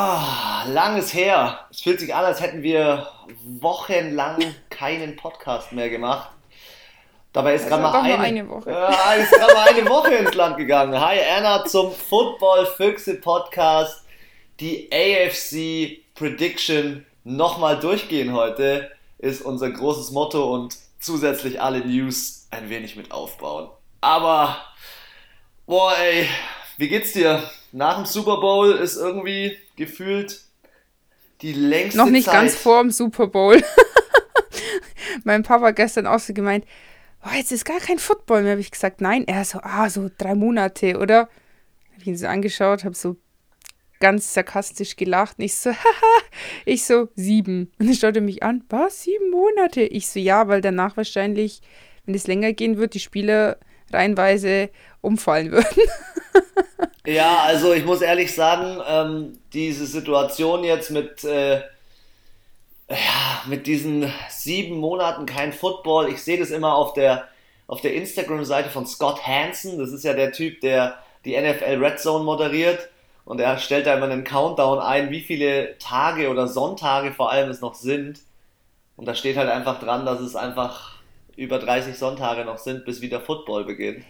Ah, langes her. Es fühlt sich an, als hätten wir wochenlang keinen Podcast mehr gemacht. Dabei ist gerade mal eine, eine, Woche. Ja, ist mal eine Woche ins Land gegangen. Hi Anna zum Football Füchse Podcast. Die AFC Prediction nochmal durchgehen heute ist unser großes Motto und zusätzlich alle News ein wenig mit aufbauen. Aber, boah ey, wie geht's dir? Nach dem Super Bowl ist irgendwie gefühlt die längste Noch nicht Zeit. ganz vor dem Super Bowl. mein Papa gestern auch so gemeint, oh, jetzt ist gar kein Football mehr. Habe ich gesagt, nein. Er so, ah, so drei Monate, oder? Habe ich ihn so angeschaut, habe so ganz sarkastisch gelacht. Und ich so, haha, ich so, sieben. Und er schaute mich an, was, sieben Monate? Ich so, ja, weil danach wahrscheinlich, wenn es länger gehen wird, die Spieler reihenweise umfallen würden. ja, also ich muss ehrlich sagen, ähm, diese Situation jetzt mit, äh, ja, mit diesen sieben Monaten kein Football, ich sehe das immer auf der, auf der Instagram-Seite von Scott Hansen, das ist ja der Typ, der die NFL Red Zone moderiert und er stellt da immer einen Countdown ein, wie viele Tage oder Sonntage vor allem es noch sind. Und da steht halt einfach dran, dass es einfach über 30 Sonntage noch sind, bis wieder Football beginnt.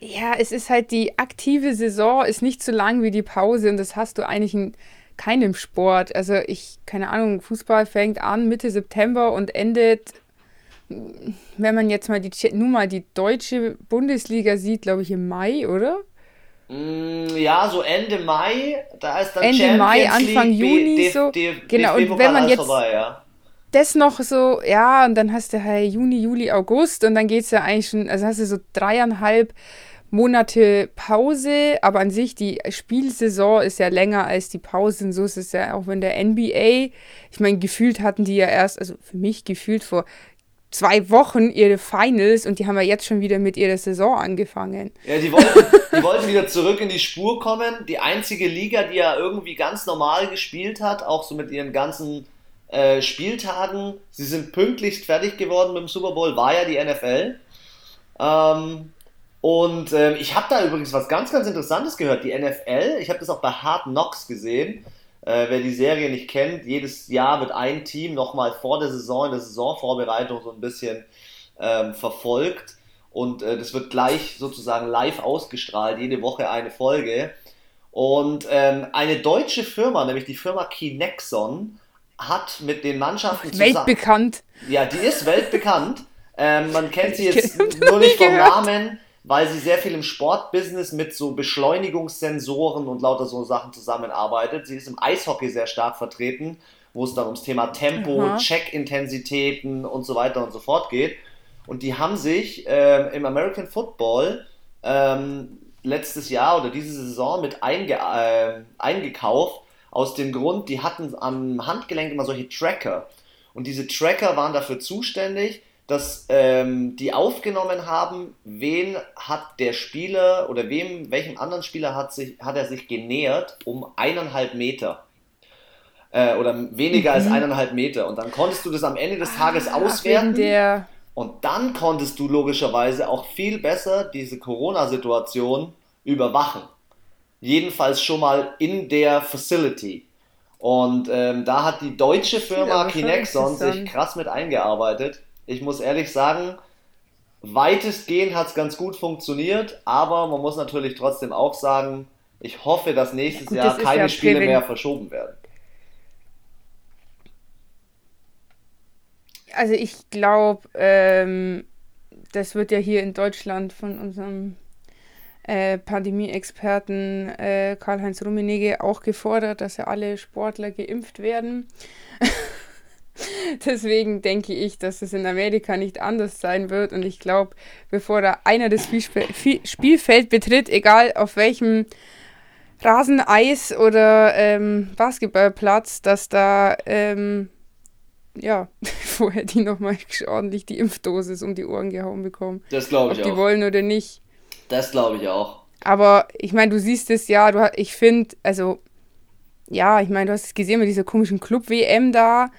Ja, es ist halt die aktive Saison ist nicht so lang wie die Pause und das hast du eigentlich in keinem Sport. Also ich, keine Ahnung, Fußball fängt an Mitte September und endet, wenn man jetzt mal die, nur mal die deutsche Bundesliga sieht, glaube ich im Mai, oder? Mm, ja, so Ende Mai, da ist dann Ende Champions Mai, Anfang League, Juni D so. D genau, und wenn man jetzt vorbei, ja. Das noch so, ja, und dann hast du halt Juni, Juli, August und dann geht es ja eigentlich schon, also hast du so dreieinhalb Monate Pause, aber an sich die Spielsaison ist ja länger als die Pausen. So ist es ja auch wenn der NBA. Ich meine, gefühlt hatten die ja erst, also für mich gefühlt vor zwei Wochen ihre Finals und die haben ja jetzt schon wieder mit ihrer Saison angefangen. Ja, die wollten, die wollten wieder zurück in die Spur kommen. Die einzige Liga, die ja irgendwie ganz normal gespielt hat, auch so mit ihren ganzen äh, Spieltagen, sie sind pünktlichst fertig geworden mit dem Super Bowl, war ja die NFL. Ähm, und ähm, ich habe da übrigens was ganz, ganz Interessantes gehört. Die NFL, ich habe das auch bei Hard Knocks gesehen. Äh, wer die Serie nicht kennt, jedes Jahr wird ein Team nochmal vor der Saison, in der Saisonvorbereitung so ein bisschen ähm, verfolgt. Und äh, das wird gleich sozusagen live ausgestrahlt, jede Woche eine Folge. Und ähm, eine deutsche Firma, nämlich die Firma Kinexon, hat mit den Mannschaften zusammen. Weltbekannt. Ja, die ist weltbekannt. Ähm, man kennt sie jetzt nur nicht vom Namen weil sie sehr viel im Sportbusiness mit so Beschleunigungssensoren und lauter so Sachen zusammenarbeitet. Sie ist im Eishockey sehr stark vertreten, wo es dann ums Thema Tempo, Check-Intensitäten und so weiter und so fort geht. Und die haben sich ähm, im American Football ähm, letztes Jahr oder diese Saison mit einge äh, eingekauft, aus dem Grund, die hatten am Handgelenk immer solche Tracker. Und diese Tracker waren dafür zuständig, dass ähm, die aufgenommen haben, wen hat der Spieler oder wem, welchem anderen Spieler hat, sich, hat er sich genähert um eineinhalb Meter. Äh, oder weniger mhm. als eineinhalb Meter. Und dann konntest du das am Ende des Tages ah, auswerten. Und dann konntest du logischerweise auch viel besser diese Corona-Situation überwachen. Jedenfalls schon mal in der Facility. Und ähm, da hat die deutsche Firma Kinexon sich krass mit eingearbeitet ich muss ehrlich sagen, weitestgehend hat es ganz gut funktioniert, aber man muss natürlich trotzdem auch sagen, ich hoffe, dass nächstes gut, Jahr das keine ja Spiele mehr verschoben werden. Also ich glaube, ähm, das wird ja hier in Deutschland von unserem äh, Pandemie-Experten äh, Karl-Heinz Rummenigge auch gefordert, dass ja alle Sportler geimpft werden. Deswegen denke ich, dass es in Amerika nicht anders sein wird. Und ich glaube, bevor da einer das Spielfeld betritt, egal auf welchem Rasen, Eis oder ähm, Basketballplatz, dass da ähm, ja, vorher die nochmal ordentlich die Impfdosis um die Ohren gehauen bekommen. Das glaube ich Ob auch. die wollen oder nicht. Das glaube ich auch. Aber ich meine, du siehst es ja, du, ich finde, also, ja, ich meine, du hast es gesehen mit dieser komischen Club-WM da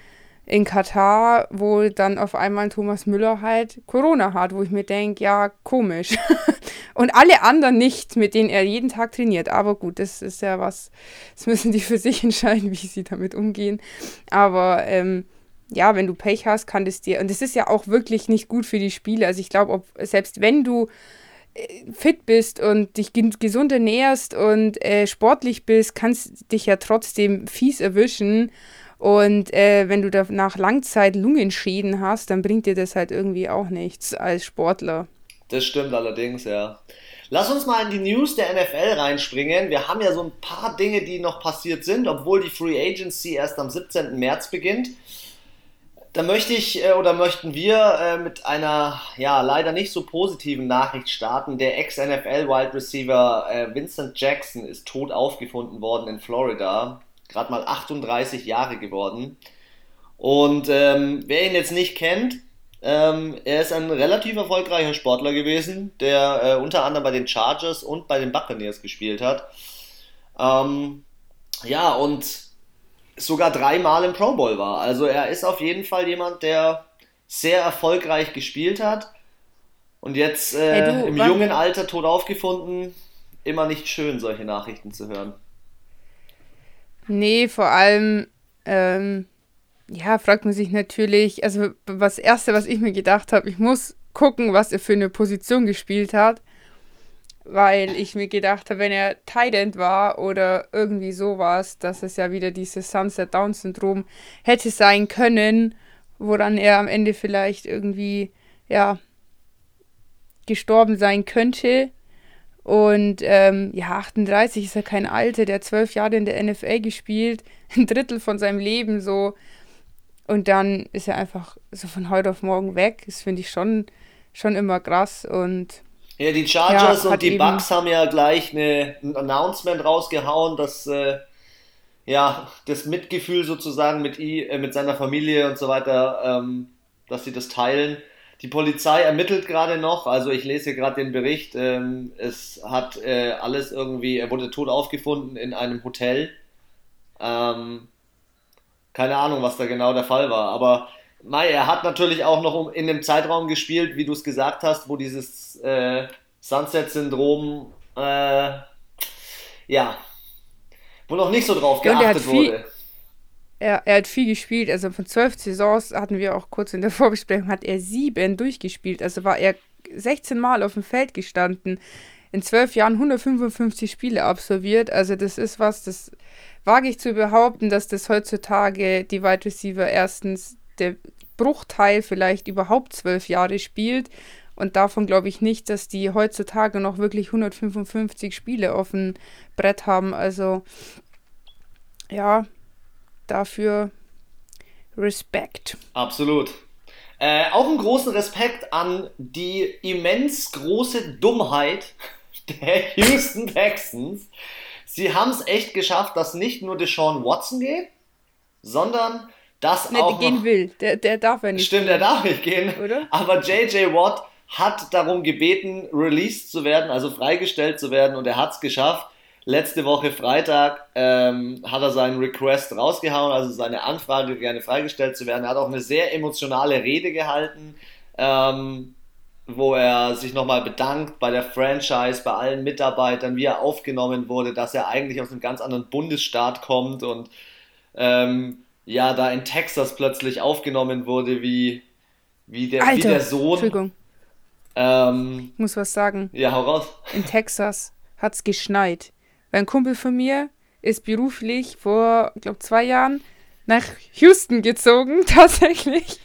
in Katar, wo dann auf einmal Thomas Müller halt Corona hat, wo ich mir denke, ja, komisch. Und alle anderen nicht, mit denen er jeden Tag trainiert. Aber gut, das ist ja was, das müssen die für sich entscheiden, wie sie damit umgehen. Aber ähm, ja, wenn du Pech hast, kann das dir, und das ist ja auch wirklich nicht gut für die Spiele. Also ich glaube, selbst wenn du fit bist und dich gesund ernährst und äh, sportlich bist, kannst dich ja trotzdem fies erwischen. Und äh, wenn du danach Langzeit Lungenschäden hast, dann bringt dir das halt irgendwie auch nichts als Sportler. Das stimmt allerdings, ja. Lass uns mal in die News der NFL reinspringen. Wir haben ja so ein paar Dinge, die noch passiert sind, obwohl die Free Agency erst am 17. März beginnt. Da möchte ich äh, oder möchten wir äh, mit einer ja leider nicht so positiven Nachricht starten. Der Ex-NFL-Wide Receiver äh, Vincent Jackson ist tot aufgefunden worden in Florida gerade mal 38 Jahre geworden. Und ähm, wer ihn jetzt nicht kennt, ähm, er ist ein relativ erfolgreicher Sportler gewesen, der äh, unter anderem bei den Chargers und bei den Buccaneers gespielt hat. Ähm, ja, und sogar dreimal im Pro Bowl war. Also er ist auf jeden Fall jemand, der sehr erfolgreich gespielt hat und jetzt äh, hey, du, im jungen Alter tot aufgefunden. Immer nicht schön, solche Nachrichten zu hören. Nee, vor allem, ähm, ja, fragt man sich natürlich, also das Erste, was ich mir gedacht habe, ich muss gucken, was er für eine Position gespielt hat, weil ich mir gedacht habe, wenn er Tight war oder irgendwie sowas, dass es ja wieder dieses Sunset Down Syndrom hätte sein können, woran er am Ende vielleicht irgendwie, ja, gestorben sein könnte. Und ähm, ja, 38 ist ja kein Alter, der zwölf Jahre in der NFL gespielt, ein Drittel von seinem Leben so. Und dann ist er einfach so von heute auf morgen weg. Das finde ich schon, schon immer krass. Und ja, die Chargers ja, und die Bucks haben ja gleich eine, ein Announcement rausgehauen, dass äh, ja das Mitgefühl sozusagen mit, I, äh, mit seiner Familie und so weiter, ähm, dass sie das teilen. Die Polizei ermittelt gerade noch, also ich lese gerade den Bericht. Ähm, es hat äh, alles irgendwie, er wurde tot aufgefunden in einem Hotel. Ähm, keine Ahnung, was da genau der Fall war, aber Mai, er hat natürlich auch noch in dem Zeitraum gespielt, wie du es gesagt hast, wo dieses äh, Sunset-Syndrom, äh, ja, wo noch nicht so drauf geachtet ja, wurde er, er hat viel gespielt. Also von zwölf Saisons hatten wir auch kurz in der Vorbesprechung, hat er sieben durchgespielt. Also war er 16 Mal auf dem Feld gestanden. In zwölf Jahren 155 Spiele absolviert. Also das ist was, das wage ich zu behaupten, dass das heutzutage die Wide Receiver erstens der Bruchteil vielleicht überhaupt zwölf Jahre spielt. Und davon glaube ich nicht, dass die heutzutage noch wirklich 155 Spiele auf dem Brett haben. Also ja, dafür Respekt. Absolut. Äh, auch einen großen Respekt an die immens große Dummheit der Houston Texans. Sie haben es echt geschafft, dass nicht nur Deshaun Watson geht, sondern dass nee, auch. Der gehen will. Der, der darf ja nicht. Stimmt, der darf nicht gehen. Oder? Aber JJ Watt hat darum gebeten, released zu werden, also freigestellt zu werden und er hat es geschafft letzte Woche Freitag ähm, hat er seinen Request rausgehauen, also seine Anfrage, gerne freigestellt zu werden. Er hat auch eine sehr emotionale Rede gehalten, ähm, wo er sich nochmal bedankt bei der Franchise, bei allen Mitarbeitern, wie er aufgenommen wurde, dass er eigentlich aus einem ganz anderen Bundesstaat kommt und ähm, ja, da in Texas plötzlich aufgenommen wurde, wie, wie, der, Alter, wie der Sohn. Entschuldigung. Ähm, muss was sagen. Ja, hau raus. In Texas hat es geschneit. Ein Kumpel von mir ist beruflich vor, ich glaube, zwei Jahren nach Houston gezogen, tatsächlich.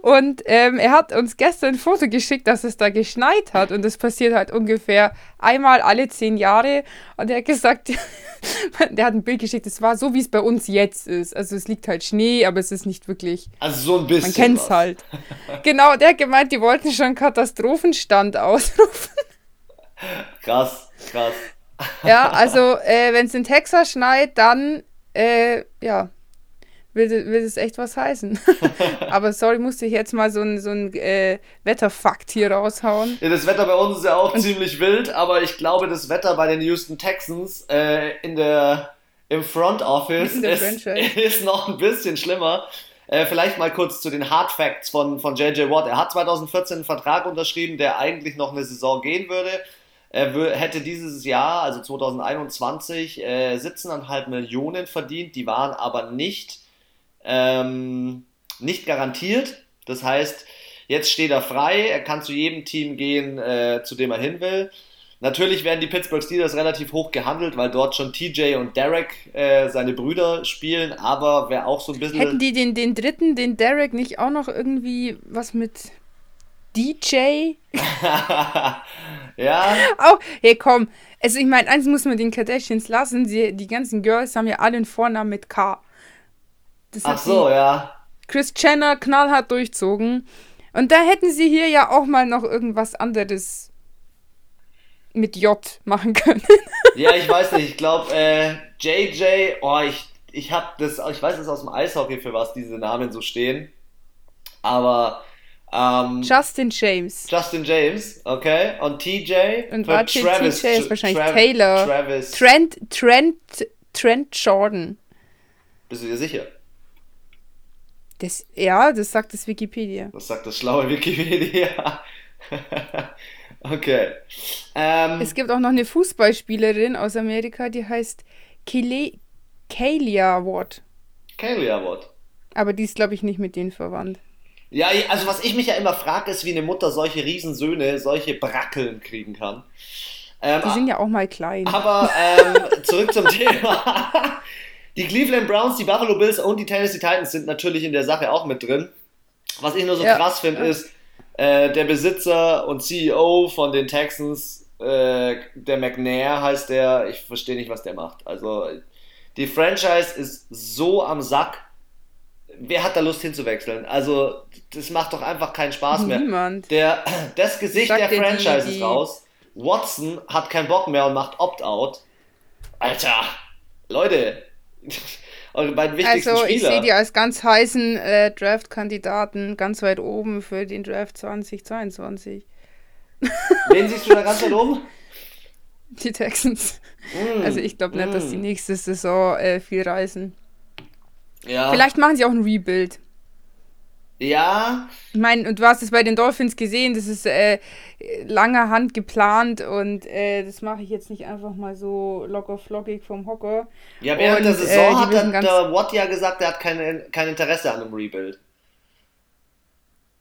Und ähm, er hat uns gestern ein Foto geschickt, dass es da geschneit hat. Und das passiert halt ungefähr einmal alle zehn Jahre. Und er hat gesagt, der hat ein Bild geschickt, es war so, wie es bei uns jetzt ist. Also es liegt halt Schnee, aber es ist nicht wirklich. Also so ein bisschen. Man kennt es halt. genau, der hat gemeint, die wollten schon Katastrophenstand ausrufen. Krass, krass. Ja, also äh, wenn es in Texas schneit, dann äh, ja, will, will es echt was heißen. Aber sorry, musste ich jetzt mal so ein, so ein äh, Wetterfakt hier raushauen. Ja, das Wetter bei uns ist ja auch Und ziemlich wild, aber ich glaube, das Wetter bei den Houston Texans äh, in der, im Front Office ist, ist noch ein bisschen schlimmer. Äh, vielleicht mal kurz zu den Hard Facts von, von JJ Watt. Er hat 2014 einen Vertrag unterschrieben, der eigentlich noch eine Saison gehen würde. Er hätte dieses Jahr, also 2021, äh, 17,5 Millionen verdient. Die waren aber nicht, ähm, nicht garantiert. Das heißt, jetzt steht er frei. Er kann zu jedem Team gehen, äh, zu dem er hin will. Natürlich werden die Pittsburgh Steelers relativ hoch gehandelt, weil dort schon TJ und Derek äh, seine Brüder spielen, aber wer auch so ein bisschen. Hätten die den, den dritten, den Derek, nicht auch noch irgendwie was mit DJ? ja. Auch, hey komm, also ich meine, eins muss man den Kardashians lassen, sie, die ganzen Girls haben ja alle einen Vornamen mit K. Das Ach so, ja. Chris Jenner knallhart durchzogen. Und da hätten sie hier ja auch mal noch irgendwas anderes mit J machen können. ja, ich weiß nicht. Ich glaube, äh, JJ, oh, ich, ich habe das, ich weiß es aus dem Eishockey, für was diese Namen so stehen. Aber ähm, Justin James. Justin James, okay. Und TJ. Und warte, Travis, TJ ist wahrscheinlich Tra Taylor. Travis. Trent, Trent, Trent Jordan. Bist du dir sicher? Das, ja, das sagt das Wikipedia. Das sagt das schlaue Wikipedia. Okay. Ähm, es gibt auch noch eine Fußballspielerin aus Amerika, die heißt Kaylee Watt. Kaylia Watt. Aber die ist, glaube ich, nicht mit denen verwandt. Ja, also was ich mich ja immer frage, ist, wie eine Mutter solche Riesensöhne, solche Brackeln kriegen kann. Ähm, die sind ja auch mal klein. Aber ähm, zurück zum Thema. Die Cleveland Browns, die Buffalo Bills und die Tennessee Titans sind natürlich in der Sache auch mit drin. Was ich nur so ja. krass finde, ja. ist, äh, der Besitzer und CEO von den Texans, äh, der McNair heißt der, ich verstehe nicht, was der macht. Also die Franchise ist so am Sack. Wer hat da Lust hinzuwechseln? Also, das macht doch einfach keinen Spaß mehr. Niemand. Der, das Gesicht der Franchise ist raus. Watson hat keinen Bock mehr und macht Opt-out. Alter, Leute, eure beiden wichtigsten also, Spieler. Also ich sehe die als ganz heißen äh, Draft-Kandidaten ganz weit oben für den Draft 2022. Wen siehst du da ganz weit oben? Die Texans. Mm, also ich glaube nicht, mm. dass die nächste Saison äh, viel reißen. Ja. Vielleicht machen sie auch ein Rebuild. Ja. Ich meine, und du hast es bei den Dolphins gesehen, das ist äh, langer Hand geplant und äh, das mache ich jetzt nicht einfach mal so locker flockig vom Hocker. Ja, während und, der Saison äh, hat dann der Watt ja gesagt, er hat kein, kein Interesse an einem Rebuild.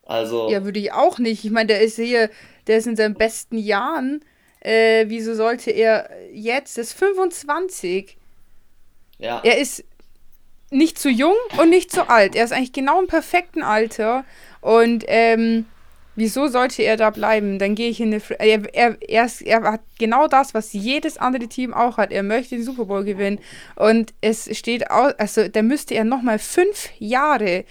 Also. Ja, würde ich auch nicht. Ich meine, der ist hier, der ist in seinen besten Jahren. Äh, wieso sollte er jetzt, das ist 25. Ja. Er ist nicht zu jung und nicht zu alt. Er ist eigentlich genau im perfekten Alter. Und ähm, wieso sollte er da bleiben? Dann gehe ich in eine. Er, er, er, ist, er hat genau das, was jedes andere Team auch hat. Er möchte den Super Bowl gewinnen. Und es steht aus, also da müsste er nochmal fünf Jahre.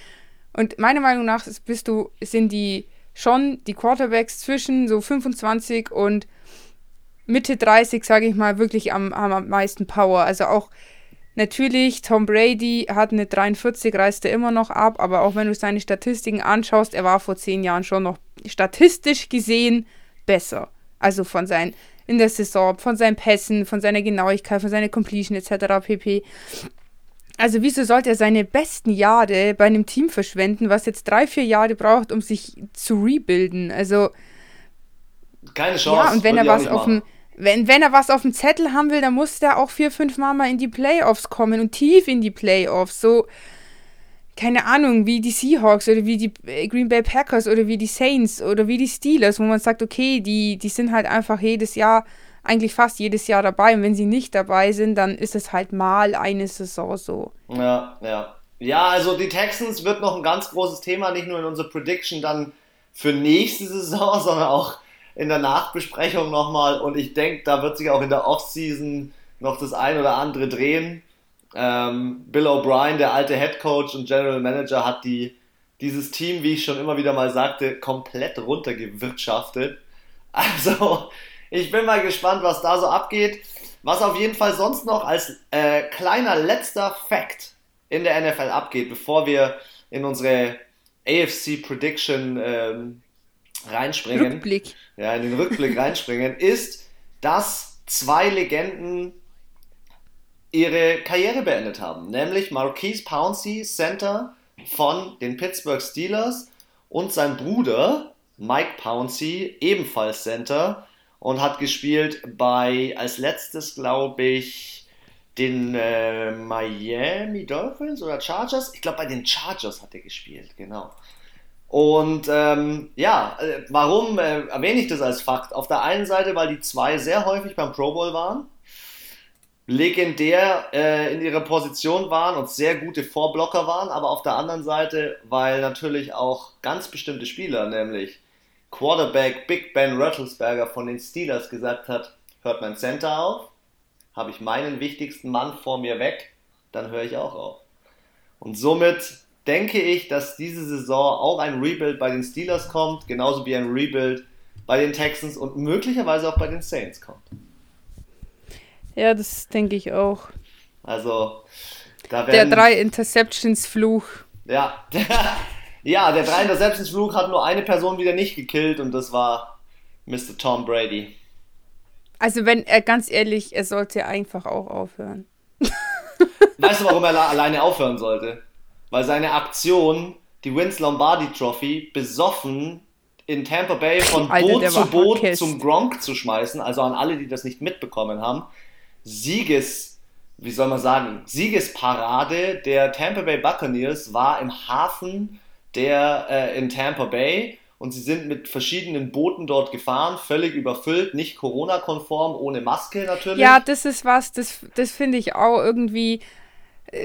Und meiner Meinung nach bist du, sind die schon die Quarterbacks zwischen so 25 und Mitte 30, sage ich mal, wirklich am, am meisten Power. Also auch Natürlich, Tom Brady hat eine 43, reißt er immer noch ab, aber auch wenn du seine Statistiken anschaust, er war vor zehn Jahren schon noch statistisch gesehen besser. Also von seinen, in der Saison, von seinen Pässen, von seiner Genauigkeit, von seiner Completion etc. pp. Also wieso sollte er seine besten Jahre bei einem Team verschwenden, was jetzt drei, vier Jahre braucht, um sich zu rebuilden? Also keine Chance. Ja, und wenn er was auf dem wenn, wenn er was auf dem Zettel haben will, dann muss der auch vier, fünf Mal mal in die Playoffs kommen und tief in die Playoffs. So, keine Ahnung, wie die Seahawks oder wie die äh, Green Bay Packers oder wie die Saints oder wie die Steelers, wo man sagt, okay, die, die sind halt einfach jedes Jahr, eigentlich fast jedes Jahr dabei. Und wenn sie nicht dabei sind, dann ist es halt mal eine Saison so. Ja, ja. Ja, also die Texans wird noch ein ganz großes Thema, nicht nur in unserer Prediction dann für nächste Saison, sondern auch in der Nachbesprechung nochmal und ich denke, da wird sich auch in der Offseason noch das ein oder andere drehen. Ähm, Bill O'Brien, der alte Head Coach und General Manager, hat die, dieses Team, wie ich schon immer wieder mal sagte, komplett runtergewirtschaftet. Also, ich bin mal gespannt, was da so abgeht. Was auf jeden Fall sonst noch als äh, kleiner letzter Fact in der NFL abgeht, bevor wir in unsere AFC Prediction ähm, reinspringen, Rückblick. ja, in den Rückblick reinspringen, ist, dass zwei Legenden ihre Karriere beendet haben. Nämlich Marquise Pouncey, Center von den Pittsburgh Steelers und sein Bruder Mike Pouncey, ebenfalls Center, und hat gespielt bei, als letztes glaube ich, den äh, Miami Dolphins oder Chargers. Ich glaube, bei den Chargers hat er gespielt, genau. Und ähm, ja, äh, warum äh, erwähne ich das als Fakt? Auf der einen Seite, weil die zwei sehr häufig beim Pro Bowl waren, legendär äh, in ihrer Position waren und sehr gute Vorblocker waren, aber auf der anderen Seite, weil natürlich auch ganz bestimmte Spieler, nämlich Quarterback Big Ben Rattlesberger von den Steelers gesagt hat, hört mein Center auf, habe ich meinen wichtigsten Mann vor mir weg, dann höre ich auch auf. Und somit denke ich, dass diese Saison auch ein Rebuild bei den Steelers kommt, genauso wie ein Rebuild bei den Texans und möglicherweise auch bei den Saints kommt. Ja, das denke ich auch. Also, da werden, Der drei Interceptions Fluch. Ja, ja, der drei Interceptions Fluch hat nur eine Person wieder nicht gekillt und das war Mr. Tom Brady. Also wenn er ganz ehrlich, er sollte einfach auch aufhören. Weißt du, warum er alleine aufhören sollte? Weil seine Aktion, die Vince Lombardi Trophy, besoffen in Tampa Bay von Alter, Boot zu Boot Hardcast. zum Gronk zu schmeißen, also an alle, die das nicht mitbekommen haben, Sieges, wie soll man sagen, Siegesparade der Tampa Bay Buccaneers war im Hafen der äh, in Tampa Bay und sie sind mit verschiedenen Booten dort gefahren, völlig überfüllt, nicht Corona-konform, ohne Maske natürlich. Ja, das ist was, das, das finde ich auch irgendwie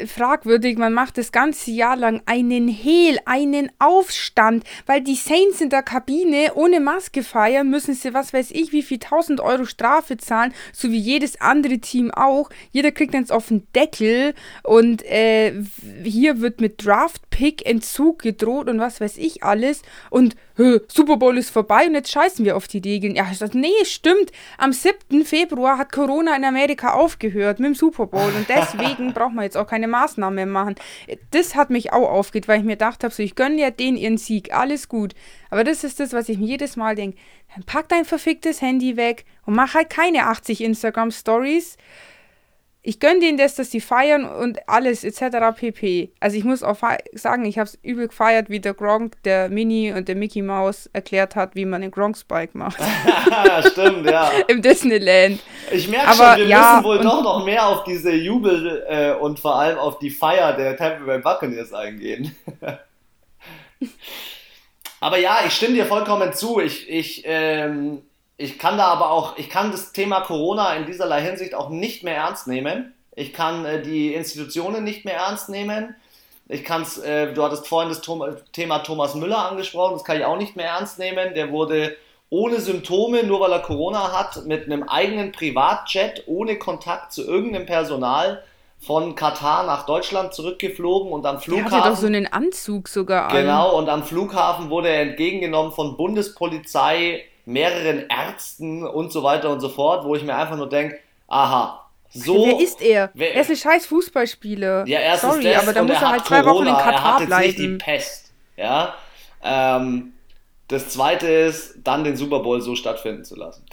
fragwürdig. Man macht das ganze Jahr lang einen Hehl, einen Aufstand, weil die Saints in der Kabine ohne Maske feiern, müssen sie, was weiß ich, wie viel tausend Euro Strafe zahlen, so wie jedes andere Team auch. Jeder kriegt jetzt auf den Deckel und äh, hier wird mit Draft-Pick-Entzug gedroht und was weiß ich alles. Und Super Bowl ist vorbei und jetzt scheißen wir auf die Regeln. Ja, ich dachte, nee, stimmt. Am 7. Februar hat Corona in Amerika aufgehört mit dem Super Bowl und deswegen braucht man jetzt auch keine Maßnahmen mehr machen. Das hat mich auch aufgeht, weil ich mir gedacht habe, so, ich gönne ja denen ihren Sieg, alles gut. Aber das ist das, was ich mir jedes Mal denke. Dann pack dein verficktes Handy weg und mach halt keine 80 Instagram-Stories ich gönne denen das, dass sie feiern und alles etc. pp. Also ich muss auch sagen, ich habe es übel gefeiert, wie der Gronk, der Mini und der Mickey Mouse erklärt hat, wie man den Gronk Spike macht. Stimmt, ja. Im Disneyland. Ich merke schon, wir ja, müssen wohl doch noch mehr auf diese Jubel äh, und vor allem auf die Feier der Tampa Bay Buccaneers eingehen. Aber ja, ich stimme dir vollkommen zu. Ich, ich ähm, ich kann da aber auch, ich kann das Thema Corona in dieserlei Hinsicht auch nicht mehr ernst nehmen. Ich kann äh, die Institutionen nicht mehr ernst nehmen. Ich kann es, äh, du hattest vorhin das Thema Thomas Müller angesprochen, das kann ich auch nicht mehr ernst nehmen. Der wurde ohne Symptome, nur weil er Corona hat, mit einem eigenen Privatjet, ohne Kontakt zu irgendeinem Personal von Katar nach Deutschland zurückgeflogen und am Flughafen. Der hatte doch so einen Anzug sogar an. Genau, und am Flughafen wurde er entgegengenommen von Bundespolizei, mehreren Ärzten und so weiter und so fort, wo ich mir einfach nur denke, aha, so. Wer ist er? Wer, er ist ein scheiß Fußballspieler. Ja, erstens Sorry, das, aber da muss er halt zwei Corona, Wochen in Katar er hat bleiben. Jetzt nicht die Pest. Ja. Ähm, das zweite ist, dann den Super Bowl so stattfinden zu lassen.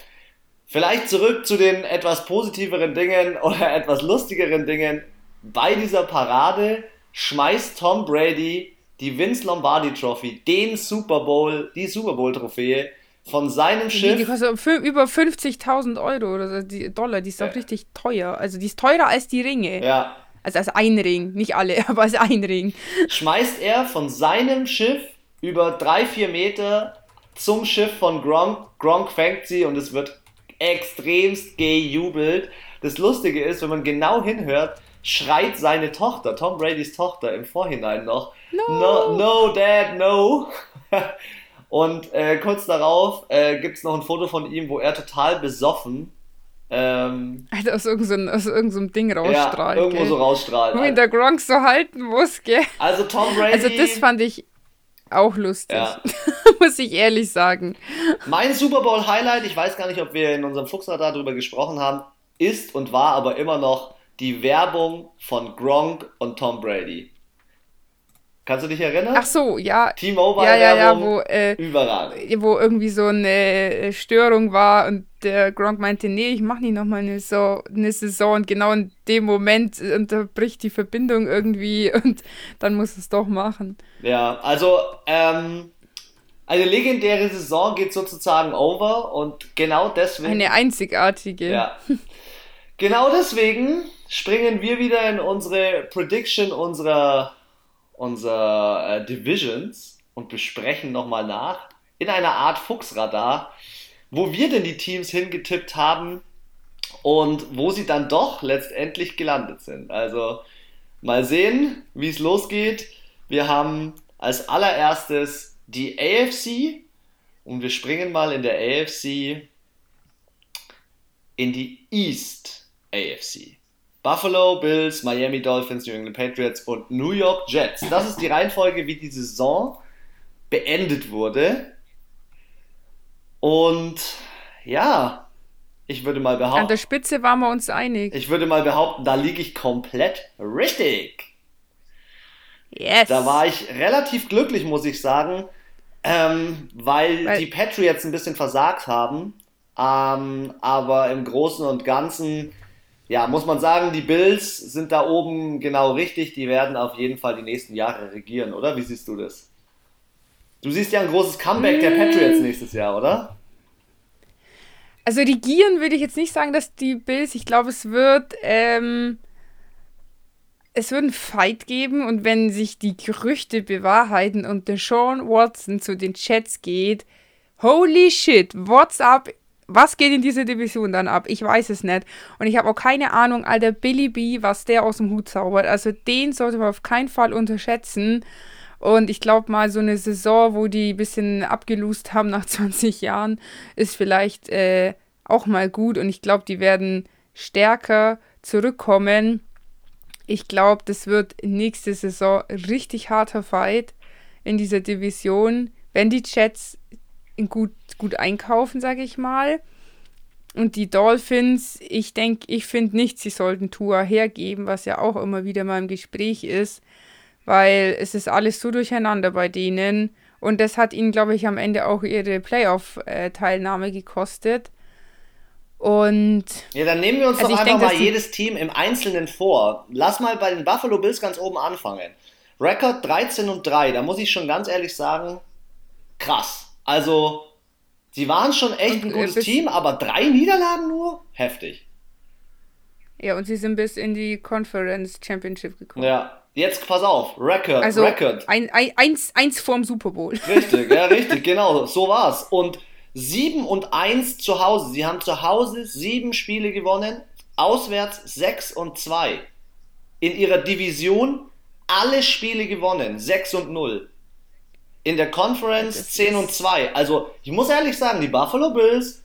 Vielleicht zurück zu den etwas positiveren Dingen oder etwas lustigeren Dingen. Bei dieser Parade schmeißt Tom Brady die Vince Lombardi Trophy, den Super Bowl, die Super Bowl Trophäe, von seinem Schiff. Die, die kostet über 50.000 Euro oder die Dollar. Die ist ja. auch richtig teuer. Also die ist teurer als die Ringe. Ja. Also als ein Ring. Nicht alle, aber als ein Ring. Schmeißt er von seinem Schiff über drei, vier Meter zum Schiff von Gronk. Gronk fängt sie und es wird extremst gejubelt. Das Lustige ist, wenn man genau hinhört, schreit seine Tochter, Tom Bradys Tochter, im Vorhinein noch: No, no, no Dad, no. Und äh, kurz darauf äh, gibt es noch ein Foto von ihm, wo er total besoffen. Ähm, also aus irgendeinem so irgend so Ding rausstrahlt. Ja, irgendwo gell? so rausstrahlt. Wo ihn der Gronk so halten muss, gell? Also Tom Brady. Also das fand ich auch lustig. Ja. muss ich ehrlich sagen. Mein Super Bowl Highlight, ich weiß gar nicht, ob wir in unserem Fuchsradar darüber gesprochen haben, ist und war aber immer noch die Werbung von Gronk und Tom Brady. Kannst du dich erinnern? Ach so, ja. T-Mobile ja, ja, ja, wo, äh, überragend. Wo irgendwie so eine äh, Störung war und der Gronk meinte, nee, ich mach nicht nochmal eine, so, eine Saison und genau in dem Moment unterbricht die Verbindung irgendwie und dann muss es doch machen. Ja, also ähm, eine legendäre Saison geht sozusagen over und genau deswegen. Eine einzigartige. Ja. genau deswegen springen wir wieder in unsere Prediction unserer unserer äh, Divisions und besprechen nochmal nach in einer Art Fuchsradar, wo wir denn die Teams hingetippt haben und wo sie dann doch letztendlich gelandet sind. Also mal sehen, wie es losgeht. Wir haben als allererstes die AFC und wir springen mal in der AFC in die East AFC. Buffalo Bills, Miami Dolphins, New England Patriots und New York Jets. Das ist die Reihenfolge, wie die Saison beendet wurde. Und ja, ich würde mal behaupten. An der Spitze waren wir uns einig. Ich würde mal behaupten, da liege ich komplett richtig. Yes. Da war ich relativ glücklich, muss ich sagen, ähm, weil, weil, die Patriots ein bisschen versagt haben. Ähm, aber im Großen und Ganzen ja, muss man sagen, die Bills sind da oben genau richtig. Die werden auf jeden Fall die nächsten Jahre regieren, oder? Wie siehst du das? Du siehst ja ein großes Comeback der Patriots nächstes Jahr, oder? Also regieren würde ich jetzt nicht sagen, dass die Bills, ich glaube, es wird, ähm, es wird einen Fight geben und wenn sich die Gerüchte bewahrheiten und der Sean Watson zu den Chats geht, holy shit, what's up was geht in dieser Division dann ab? Ich weiß es nicht. Und ich habe auch keine Ahnung, alter Billy B, was der aus dem Hut zaubert. Also den sollte man auf keinen Fall unterschätzen. Und ich glaube mal, so eine Saison, wo die ein bisschen abgelust haben nach 20 Jahren, ist vielleicht äh, auch mal gut. Und ich glaube, die werden stärker zurückkommen. Ich glaube, das wird nächste Saison richtig harter Fight in dieser Division. Wenn die Jets gut, gut einkaufen, sage ich mal. Und die Dolphins, ich denke, ich finde nicht, sie sollten Tour hergeben, was ja auch immer wieder mal im Gespräch ist, weil es ist alles so durcheinander bei denen. Und das hat ihnen, glaube ich, am Ende auch ihre Playoff-Teilnahme gekostet. Und. Ja, dann nehmen wir uns also doch einfach denk, mal jedes Team im Einzelnen vor. Lass mal bei den Buffalo Bills ganz oben anfangen. Rekord 13 und 3, da muss ich schon ganz ehrlich sagen, krass. Also, sie waren schon echt und, ein gutes Team, aber drei Niederlagen nur? Heftig. Ja, und sie sind bis in die Conference Championship gekommen. Ja, jetzt pass auf, Record, also Record. Ein, ein, eins, eins vorm Super Bowl. Richtig, ja, richtig, genau, so war's. Und 7 und 1 zu Hause. Sie haben zu Hause sieben Spiele gewonnen, auswärts 6 und 2. In ihrer Division alle Spiele gewonnen, 6 und 0. In der Conference 10 und 2. Also, ich muss ehrlich sagen, die Buffalo Bills,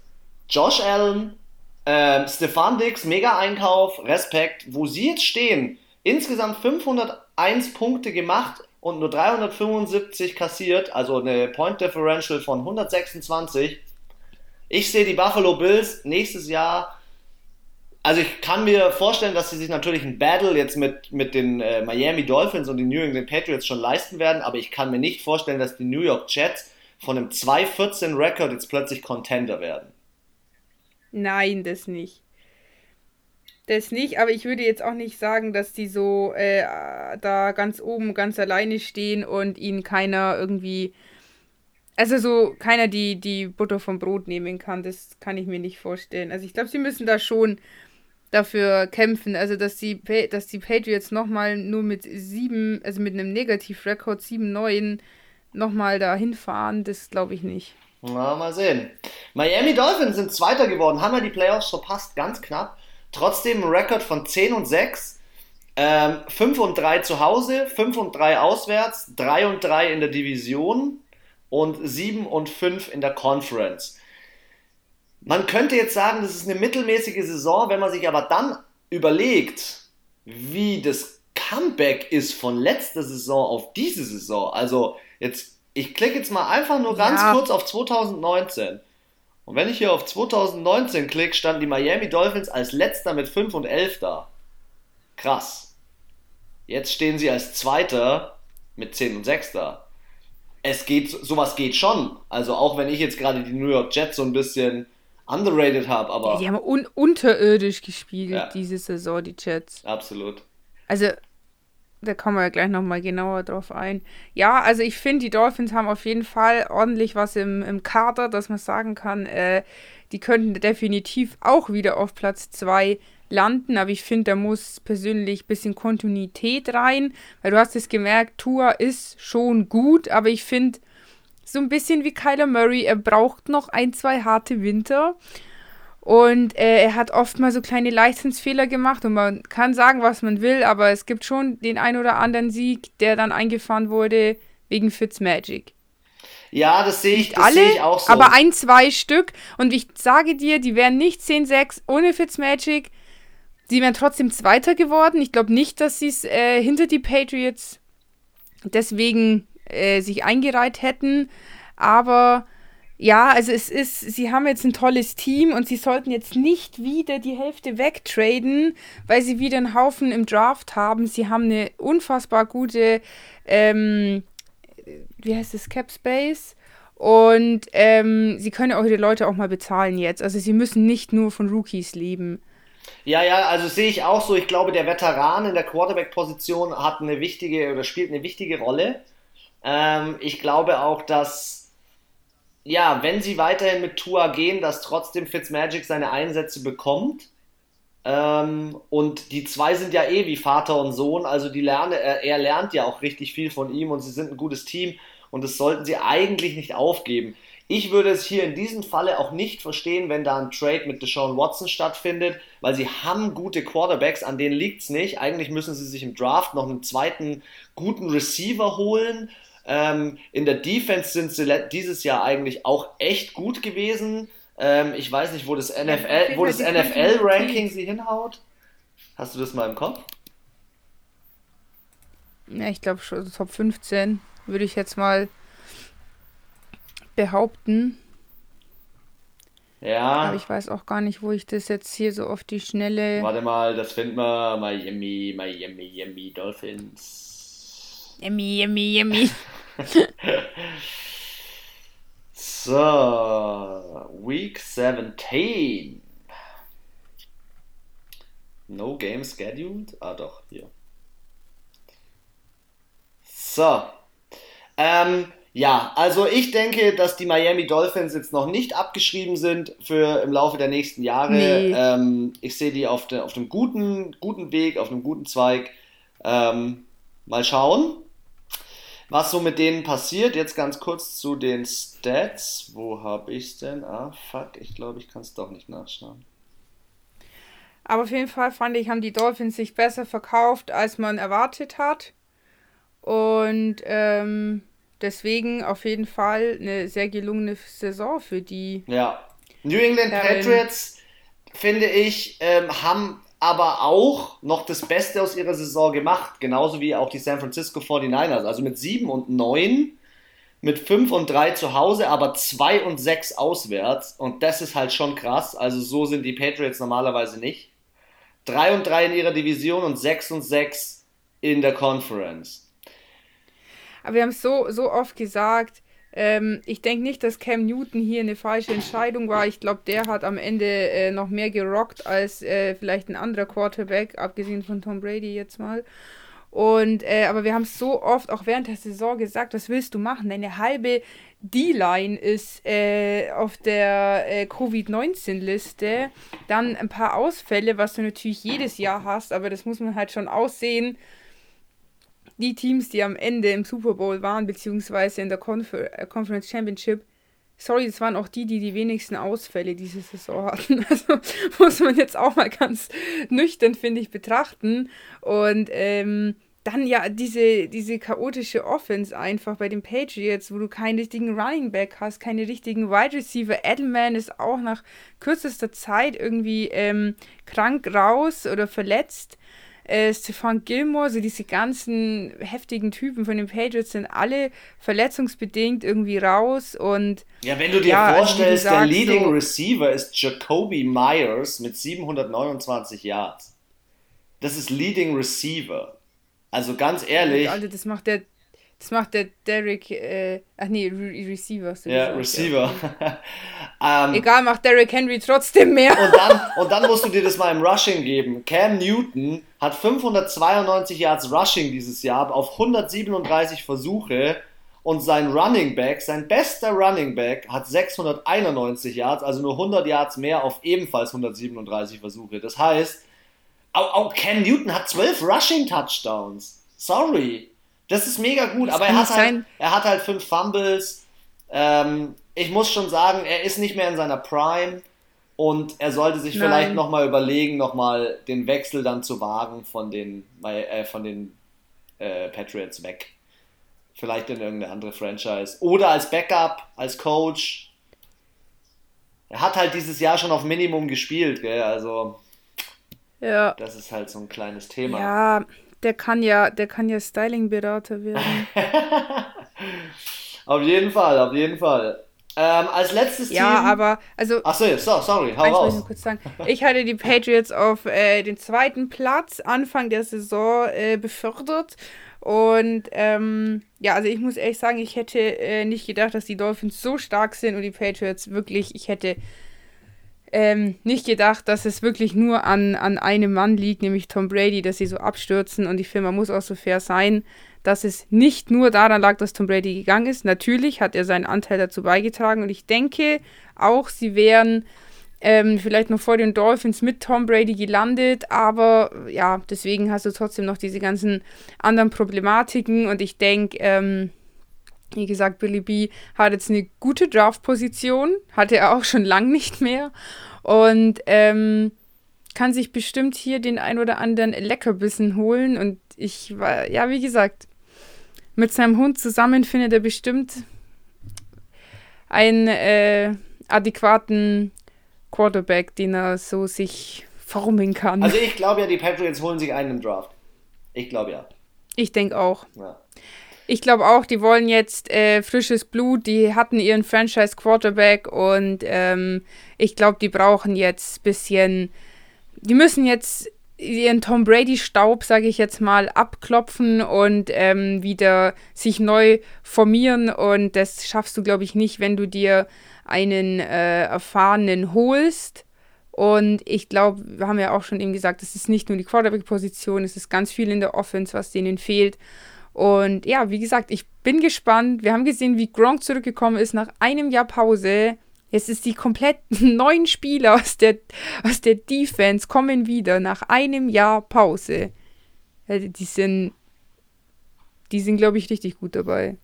Josh Allen, äh, Stefan Dix, mega Einkauf, Respekt, wo sie jetzt stehen, insgesamt 501 Punkte gemacht und nur 375 kassiert, also eine Point Differential von 126. Ich sehe die Buffalo Bills nächstes Jahr also ich kann mir vorstellen, dass sie sich natürlich ein Battle jetzt mit, mit den äh, Miami Dolphins und den New England Patriots schon leisten werden, aber ich kann mir nicht vorstellen, dass die New York Jets von einem 2-14 Rekord jetzt plötzlich Contender werden. Nein, das nicht. Das nicht, aber ich würde jetzt auch nicht sagen, dass die so äh, da ganz oben ganz alleine stehen und ihnen keiner irgendwie, also so keiner die, die Butter vom Brot nehmen kann. Das kann ich mir nicht vorstellen. Also ich glaube, sie müssen da schon dafür kämpfen. Also, dass die, dass die Patriots nochmal nur mit sieben, also mit einem Negativrekord 7-9 nochmal da hinfahren, das glaube ich nicht. Na, mal sehen. Miami Dolphins sind Zweiter geworden, haben ja die Playoffs verpasst, ganz knapp. Trotzdem ein Rekord von 10 und 6. Ähm, 5 und 3 zu Hause, 5 und 3 auswärts, 3 und 3 in der Division und 7 und 5 in der Conference. Man könnte jetzt sagen, das ist eine mittelmäßige Saison, wenn man sich aber dann überlegt, wie das Comeback ist von letzter Saison auf diese Saison. Also jetzt, ich klicke jetzt mal einfach nur ganz ja. kurz auf 2019. Und wenn ich hier auf 2019 klicke, standen die Miami Dolphins als letzter mit 5 und 11 da. Krass. Jetzt stehen sie als Zweiter mit 10 und 6 da. Es geht, sowas geht schon. Also auch wenn ich jetzt gerade die New York Jets so ein bisschen underrated habe, aber. Ja, die haben un unterirdisch gespielt, ja. diese Saison, die Jets. Absolut. Also, da kommen wir ja gleich nochmal genauer drauf ein. Ja, also ich finde, die Dolphins haben auf jeden Fall ordentlich was im, im Kader, dass man sagen kann, äh, die könnten definitiv auch wieder auf Platz 2 landen, aber ich finde, da muss persönlich ein bisschen Kontinuität rein, weil du hast es gemerkt, Tua ist schon gut, aber ich finde, so ein bisschen wie Kyler Murray, er braucht noch ein, zwei harte Winter. Und äh, er hat oft mal so kleine Leistungsfehler gemacht und man kann sagen, was man will, aber es gibt schon den ein oder anderen Sieg, der dann eingefahren wurde wegen Fitzmagic. Ja, das sehe ich, das alle, seh ich auch so. Aber ein, zwei Stück. Und ich sage dir, die wären nicht 10-6 ohne Fitzmagic. Sie wären trotzdem Zweiter geworden. Ich glaube nicht, dass sie es äh, hinter die Patriots deswegen äh, sich eingereiht hätten. Aber ja, also es ist, sie haben jetzt ein tolles Team und sie sollten jetzt nicht wieder die Hälfte wegtraden, weil sie wieder einen Haufen im Draft haben. Sie haben eine unfassbar gute, ähm, wie heißt es, Cap Space. Und ähm, sie können auch ihre Leute auch mal bezahlen jetzt. Also sie müssen nicht nur von Rookies leben. Ja, ja, also sehe ich auch so. Ich glaube, der Veteran in der Quarterback-Position hat eine wichtige oder spielt eine wichtige Rolle. Ähm, ich glaube auch, dass, ja, wenn sie weiterhin mit Tua gehen, dass trotzdem Fitzmagic seine Einsätze bekommt. Ähm, und die zwei sind ja eh wie Vater und Sohn, also die lerne, er, er lernt ja auch richtig viel von ihm und sie sind ein gutes Team und das sollten sie eigentlich nicht aufgeben. Ich würde es hier in diesem Falle auch nicht verstehen, wenn da ein Trade mit Deshaun Watson stattfindet, weil sie haben gute Quarterbacks, an denen liegt es nicht. Eigentlich müssen sie sich im Draft noch einen zweiten guten Receiver holen. Ähm, in der Defense sind sie dieses Jahr eigentlich auch echt gut gewesen. Ähm, ich weiß nicht, wo das NFL, wo das NFL-Ranking sie hinhaut. Hast du das mal im Kopf? Ja, ich glaube schon Top 15 würde ich jetzt mal behaupten. Ja. Aber ich weiß auch gar nicht, wo ich das jetzt hier so auf die Schnelle. Warte mal, das finden wir. Miami, Miami, Miami Dolphins. Miami, Miami, Miami. so, Week 17. No game scheduled? Ah, doch, hier. So. Ähm, ja, also ich denke, dass die Miami Dolphins jetzt noch nicht abgeschrieben sind für im Laufe der nächsten Jahre. Nee. Ähm, ich sehe die auf, de, auf einem guten, guten Weg, auf einem guten Zweig. Ähm, mal schauen, was so mit denen passiert. Jetzt ganz kurz zu den Stats. Wo habe ich es denn? Ah, fuck, ich glaube, ich kann es doch nicht nachschauen. Aber auf jeden Fall fand ich, haben die Dolphins sich besser verkauft, als man erwartet hat. Und ähm, Deswegen auf jeden Fall eine sehr gelungene Saison für die. Ja. New England. Patriots, finde ich, ähm, haben aber auch noch das Beste aus ihrer Saison gemacht. Genauso wie auch die San Francisco 49ers. Also mit 7 und 9, mit 5 und 3 zu Hause, aber 2 und 6 auswärts. Und das ist halt schon krass. Also so sind die Patriots normalerweise nicht. 3 und 3 in ihrer Division und 6 und 6 in der Conference. Aber wir haben es so, so oft gesagt, ähm, ich denke nicht, dass Cam Newton hier eine falsche Entscheidung war. Ich glaube, der hat am Ende äh, noch mehr gerockt als äh, vielleicht ein anderer Quarterback, abgesehen von Tom Brady jetzt mal. Und, äh, aber wir haben es so oft auch während der Saison gesagt, was willst du machen? Deine halbe D-Line ist äh, auf der äh, Covid-19-Liste. Dann ein paar Ausfälle, was du natürlich jedes Jahr hast, aber das muss man halt schon aussehen die Teams, die am Ende im Super Bowl waren, beziehungsweise in der Confer äh, Conference Championship, sorry, das waren auch die, die die wenigsten Ausfälle diese Saison hatten. Also muss man jetzt auch mal ganz nüchtern, finde ich, betrachten. Und ähm, dann ja diese, diese chaotische Offense einfach bei den Patriots, wo du keinen richtigen Running Back hast, keine richtigen Wide Receiver. Edelman ist auch nach kürzester Zeit irgendwie ähm, krank raus oder verletzt äh, Stefan Gilmore, so diese ganzen heftigen Typen von den Patriots sind alle verletzungsbedingt irgendwie raus und ja, wenn du dir ja, vorstellst, also sagst, der Leading so, Receiver ist Jacoby Myers mit 729 Yards. Das ist Leading Receiver. Also ganz ehrlich. Alter, das macht der Das macht der Derek, äh, ach nee, Re Receiver. So ja, Receiver. ähm, Egal, macht Derek Henry trotzdem mehr. und, dann, und dann musst du dir das mal im Rushing geben. Cam Newton hat 592 Yards Rushing dieses Jahr auf 137 Versuche und sein Running Back, sein bester Running Back, hat 691 Yards, also nur 100 Yards mehr auf ebenfalls 137 Versuche. Das heißt, auch, auch Cam Newton hat 12 Rushing Touchdowns. Sorry. Das ist mega gut, das aber er hat, halt, er hat halt fünf Fumbles. Ähm, ich muss schon sagen, er ist nicht mehr in seiner Prime und er sollte sich Nein. vielleicht nochmal überlegen, nochmal den Wechsel dann zu wagen von den, äh, von den äh, Patriots weg. Vielleicht in irgendeine andere Franchise. Oder als Backup, als Coach. Er hat halt dieses Jahr schon auf Minimum gespielt, gell? Also. Ja. Das ist halt so ein kleines Thema. Ja, der kann ja, der kann ja Styling-Berater werden. auf jeden Fall, auf jeden Fall. Ähm, als letztes ja, Team. Ja, aber also. Achso, so, sorry, hau raus. Ich, kurz sagen. ich hatte die Patriots auf äh, den zweiten Platz Anfang der Saison äh, befördert. Und ähm, ja, also ich muss ehrlich sagen, ich hätte äh, nicht gedacht, dass die Dolphins so stark sind und die Patriots wirklich, ich hätte ähm, nicht gedacht, dass es wirklich nur an, an einem Mann liegt, nämlich Tom Brady, dass sie so abstürzen. Und ich finde, man muss auch so fair sein, dass es nicht nur daran lag, dass Tom Brady gegangen ist. Natürlich hat er seinen Anteil dazu beigetragen. Und ich denke auch, sie wären ähm, vielleicht noch vor den Dolphins mit Tom Brady gelandet. Aber ja, deswegen hast du trotzdem noch diese ganzen anderen Problematiken. Und ich denke, ähm, wie gesagt, Billy B hat jetzt eine gute Draft-Position, hatte er auch schon lang nicht mehr. Und ähm, kann sich bestimmt hier den ein oder anderen Leckerbissen holen. Und ich war, ja, wie gesagt, mit seinem Hund zusammen findet er bestimmt einen äh, adäquaten Quarterback, den er so sich formen kann. Also ich glaube ja, die Patriots holen sich einen im Draft. Ich glaube ja. Ich denke auch. Ja. Ich glaube auch, die wollen jetzt äh, frisches Blut. Die hatten ihren Franchise-Quarterback und ähm, ich glaube, die brauchen jetzt ein bisschen. Die müssen jetzt ihren Tom Brady-Staub, sage ich jetzt mal, abklopfen und ähm, wieder sich neu formieren. Und das schaffst du, glaube ich, nicht, wenn du dir einen äh, erfahrenen holst. Und ich glaube, wir haben ja auch schon eben gesagt, es ist nicht nur die Quarterback-Position, es ist ganz viel in der Offense, was denen fehlt. Und ja, wie gesagt, ich bin gespannt. Wir haben gesehen, wie Gronk zurückgekommen ist nach einem Jahr Pause. Jetzt ist die komplett neuen Spieler aus der, aus der Defense kommen wieder nach einem Jahr Pause. Die sind, die sind, glaube ich, richtig gut dabei.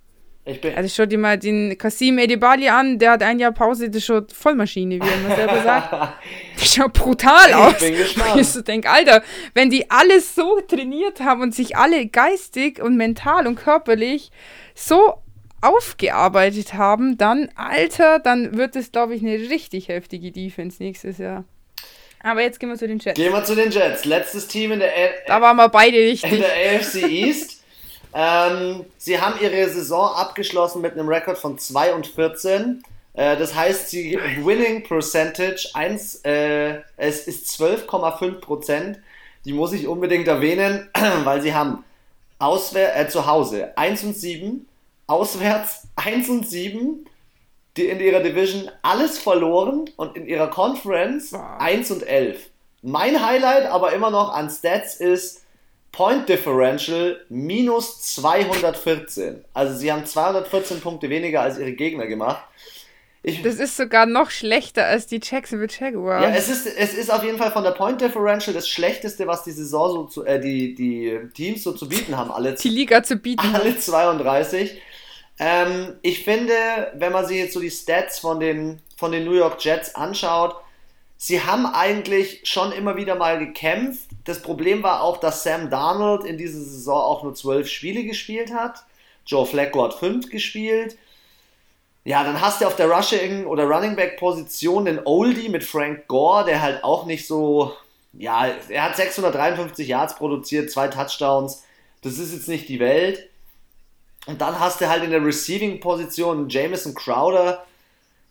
Ich bin also schau dir mal den Kasim Edebali an, der hat ein Jahr Pause, das schaut Vollmaschine, wie er immer selber sagt. Das schaut brutal ich aus. Bin gespannt. Ich so denk, Alter, wenn die alles so trainiert haben und sich alle geistig und mental und körperlich so aufgearbeitet haben, dann, Alter, dann wird es, glaube ich, eine richtig heftige Defense nächstes Jahr. Aber jetzt gehen wir zu den Jets. Gehen wir zu den Jets. Letztes Team in der, A da waren wir beide richtig. In der AFC East. Ähm, sie haben ihre Saison abgeschlossen mit einem Rekord von 2 und 14. Äh, das heißt, die Winning Percentage 1, äh, es ist 12,5 Prozent. Die muss ich unbedingt erwähnen, weil sie haben auswär äh, zu Hause 1 und 7, auswärts 1 und 7, die in ihrer Division alles verloren und in ihrer Conference 1 und 11. Mein Highlight aber immer noch an Stats ist Point Differential minus 214. Also sie haben 214 Punkte weniger als ihre Gegner gemacht. Ich, das ist sogar noch schlechter als die Jacksonville Jaguars. Ja, es ist, es ist auf jeden Fall von der Point Differential das Schlechteste, was die Saison so zu, äh, die, die Teams so zu bieten haben. Alle, die Liga zu bieten. Alle 32. Ähm, ich finde, wenn man sich jetzt so die Stats von den, von den New York Jets anschaut, sie haben eigentlich schon immer wieder mal gekämpft. Das Problem war auch, dass Sam Darnold in dieser Saison auch nur zwölf Spiele gespielt hat. Joe Flacco hat fünf gespielt. Ja, dann hast du auf der Rushing- oder Running Back-Position den Oldie mit Frank Gore, der halt auch nicht so. Ja, er hat 653 Yards produziert, zwei Touchdowns. Das ist jetzt nicht die Welt. Und dann hast du halt in der Receiving-Position Jameson Crowder,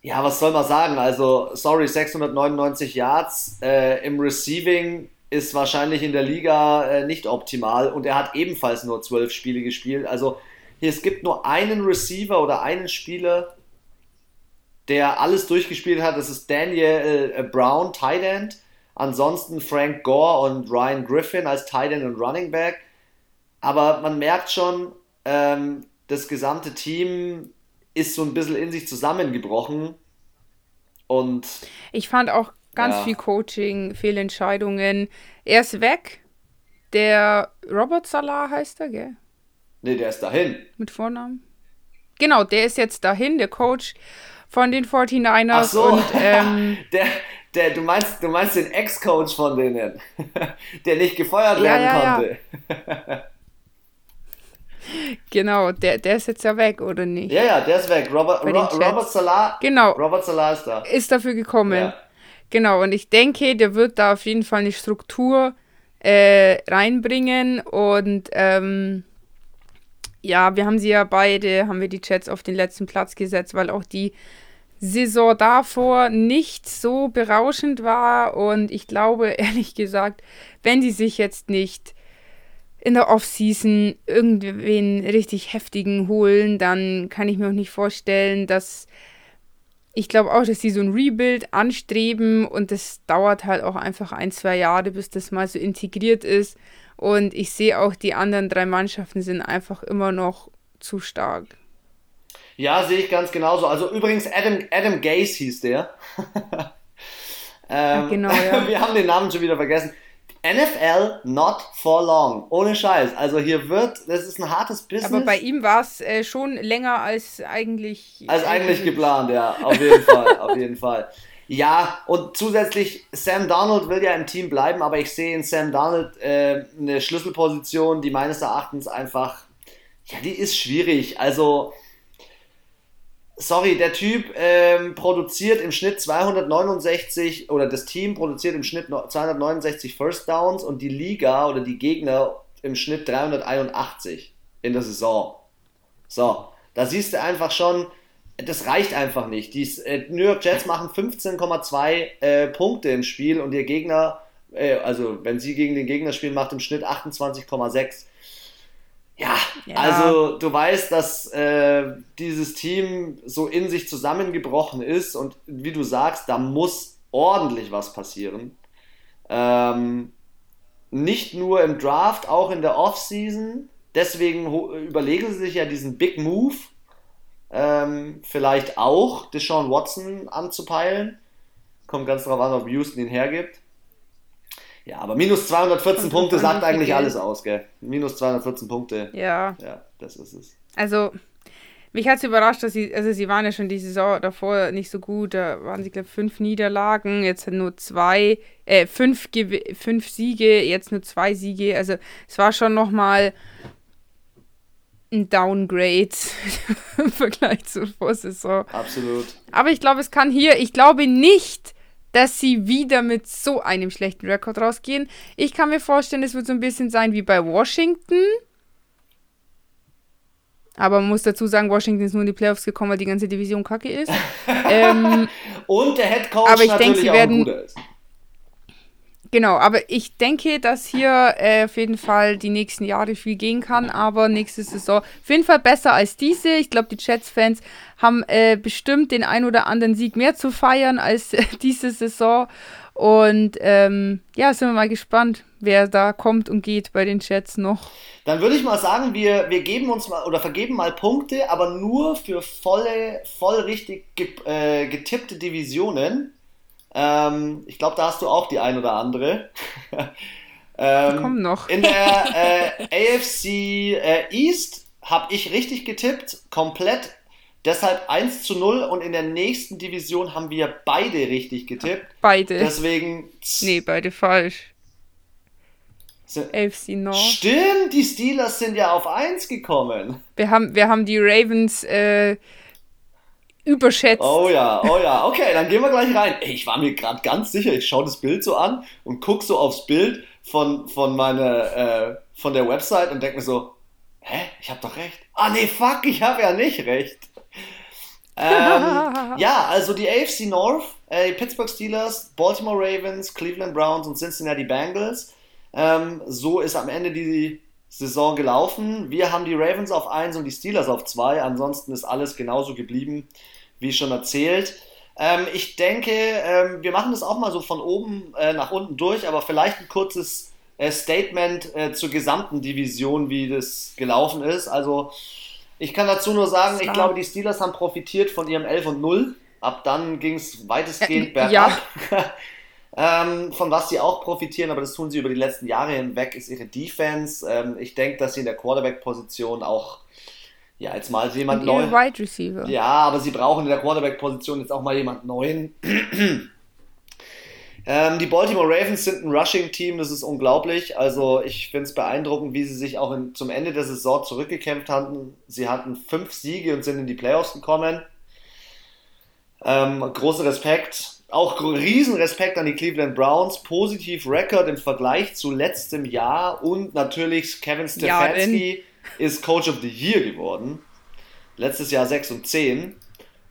ja, was soll man sagen? Also, sorry, 699 Yards äh, im Receiving ist wahrscheinlich in der Liga äh, nicht optimal und er hat ebenfalls nur zwölf Spiele gespielt. Also, es gibt nur einen Receiver oder einen Spieler, der alles durchgespielt hat. Das ist Daniel äh, Brown, Tight End. Ansonsten Frank Gore und Ryan Griffin als Tight End und Running Back. Aber man merkt schon, ähm, das gesamte Team ist so ein bisschen in sich zusammengebrochen. Und ich fand auch ganz ja. viel Coaching, Fehlentscheidungen. Er ist weg. Der Robert Salah heißt er, gell? Nee, der ist dahin. Mit Vornamen? Genau, der ist jetzt dahin, der Coach von den 49ers. Ach so, und, ähm, der, der, du, meinst, du meinst den Ex-Coach von denen, der nicht gefeuert ja, werden ja, konnte. Genau, der, der ist jetzt ja weg, oder nicht? Ja, ja, der ist weg. Robert, Ro Robert Salah, genau, Robert Salah ist da. Ist dafür gekommen. Ja. Genau, und ich denke, der wird da auf jeden Fall eine Struktur äh, reinbringen und ähm, ja, wir haben sie ja beide, haben wir die Chats auf den letzten Platz gesetzt, weil auch die Saison davor nicht so berauschend war. Und ich glaube, ehrlich gesagt, wenn die sich jetzt nicht in der Offseason irgendwen richtig heftigen holen, dann kann ich mir auch nicht vorstellen, dass ich glaube auch, dass sie so ein Rebuild anstreben und das dauert halt auch einfach ein, zwei Jahre, bis das mal so integriert ist. Und ich sehe auch, die anderen drei Mannschaften sind einfach immer noch zu stark. Ja, sehe ich ganz genauso. Also übrigens, Adam, Adam Gaze hieß der. ähm, genau, ja. Wir haben den Namen schon wieder vergessen. NFL not for long. Ohne Scheiß. Also hier wird, das ist ein hartes Business. Aber bei ihm war es äh, schon länger als eigentlich. Als eigentlich geplant, ja. Auf jeden Fall. Auf jeden Fall. Ja, und zusätzlich, Sam Donald will ja im Team bleiben, aber ich sehe in Sam Donald äh, eine Schlüsselposition, die meines Erachtens einfach, ja, die ist schwierig. Also, sorry, der Typ ähm, produziert im Schnitt 269 oder das Team produziert im Schnitt 269 First Downs und die Liga oder die Gegner im Schnitt 381 in der Saison. So, da siehst du einfach schon, das reicht einfach nicht. Die äh, New York Jets machen 15,2 äh, Punkte im Spiel und ihr Gegner, äh, also wenn sie gegen den Gegner spielen, macht im Schnitt 28,6. Ja, ja, also du weißt, dass äh, dieses Team so in sich zusammengebrochen ist und wie du sagst, da muss ordentlich was passieren. Ähm, nicht nur im Draft, auch in der Offseason. Deswegen überlegen sie sich ja diesen Big Move ähm, vielleicht auch Deshaun Watson anzupeilen. Kommt ganz drauf an, ob Houston ihn hergibt. Ja, aber minus 214 Punkte sagt eigentlich alles aus, gell? Minus 214 Punkte. Ja. Ja, das ist es. Also, mich hat es überrascht, dass sie, also sie waren ja schon die Saison davor nicht so gut. Da waren sie, glaube ich, fünf Niederlagen, jetzt nur zwei, äh, fünf, fünf Siege, jetzt nur zwei Siege. Also es war schon nochmal ein Downgrade im Vergleich zur Vorsaison. Absolut. Aber ich glaube, es kann hier, ich glaube nicht, dass sie wieder mit so einem schlechten Rekord rausgehen. Ich kann mir vorstellen, es wird so ein bisschen sein wie bei Washington. Aber man muss dazu sagen, Washington ist nur in die Playoffs gekommen, weil die ganze Division kacke ist. ähm, Und der Head Coach aber ich natürlich denke, sie werden, ist. Genau, aber ich denke, dass hier äh, auf jeden Fall die nächsten Jahre viel gehen kann, aber nächste Saison auf jeden Fall besser als diese. Ich glaube, die Jets-Fans haben äh, bestimmt den ein oder anderen Sieg mehr zu feiern als äh, diese Saison. Und ähm, ja, sind wir mal gespannt, wer da kommt und geht bei den Jets noch. Dann würde ich mal sagen, wir, wir geben uns mal oder vergeben mal Punkte, aber nur für volle, voll richtig äh, getippte Divisionen. Ähm, ich glaube, da hast du auch die ein oder andere. ähm, kommen noch. in der äh, AFC äh, East habe ich richtig getippt, komplett. Deshalb 1 zu 0 und in der nächsten Division haben wir beide richtig getippt. Beide. Deswegen. Nee, beide falsch. AFC North. Stimmt, die Steelers sind ja auf 1 gekommen. Wir haben, wir haben die Ravens äh, überschätzt. Oh ja, oh ja. Okay, dann gehen wir gleich rein. Ey, ich war mir gerade ganz sicher, ich schaue das Bild so an und gucke so aufs Bild von, von, meiner, äh, von der Website und denke mir so, hä, ich habe doch recht. Ah nee, fuck, ich habe ja nicht recht. ähm, ja, also die AFC North, äh, Pittsburgh Steelers, Baltimore Ravens, Cleveland Browns und Cincinnati Bengals. Ähm, so ist am Ende die Saison gelaufen. Wir haben die Ravens auf 1 und die Steelers auf 2. Ansonsten ist alles genauso geblieben, wie schon erzählt. Ähm, ich denke, ähm, wir machen das auch mal so von oben äh, nach unten durch, aber vielleicht ein kurzes äh, Statement äh, zur gesamten Division, wie das gelaufen ist. Also, ich kann dazu nur sagen, ich glaube, die Steelers haben profitiert von ihrem 11 und 0. Ab dann ging es weitestgehend äh, bergab. Ja. ähm, von was sie auch profitieren, aber das tun sie über die letzten Jahre hinweg, ist ihre Defense. Ähm, ich denke, dass sie in der Quarterback-Position auch ja, jetzt mal jemand neu. Wide Receiver. Ja, aber sie brauchen in der Quarterback-Position jetzt auch mal jemand neuen. ähm, die Baltimore Ravens sind ein Rushing-Team, das ist unglaublich. Also ich finde es beeindruckend, wie sie sich auch in, zum Ende der Saison zurückgekämpft hatten. Sie hatten fünf Siege und sind in die Playoffs gekommen. Ähm, großer Respekt. Auch riesen Respekt an die Cleveland Browns. Positiv Record im Vergleich zu letztem Jahr und natürlich Kevin Stefanski. Ja, ist Coach of the Year geworden. Letztes Jahr 6 und 10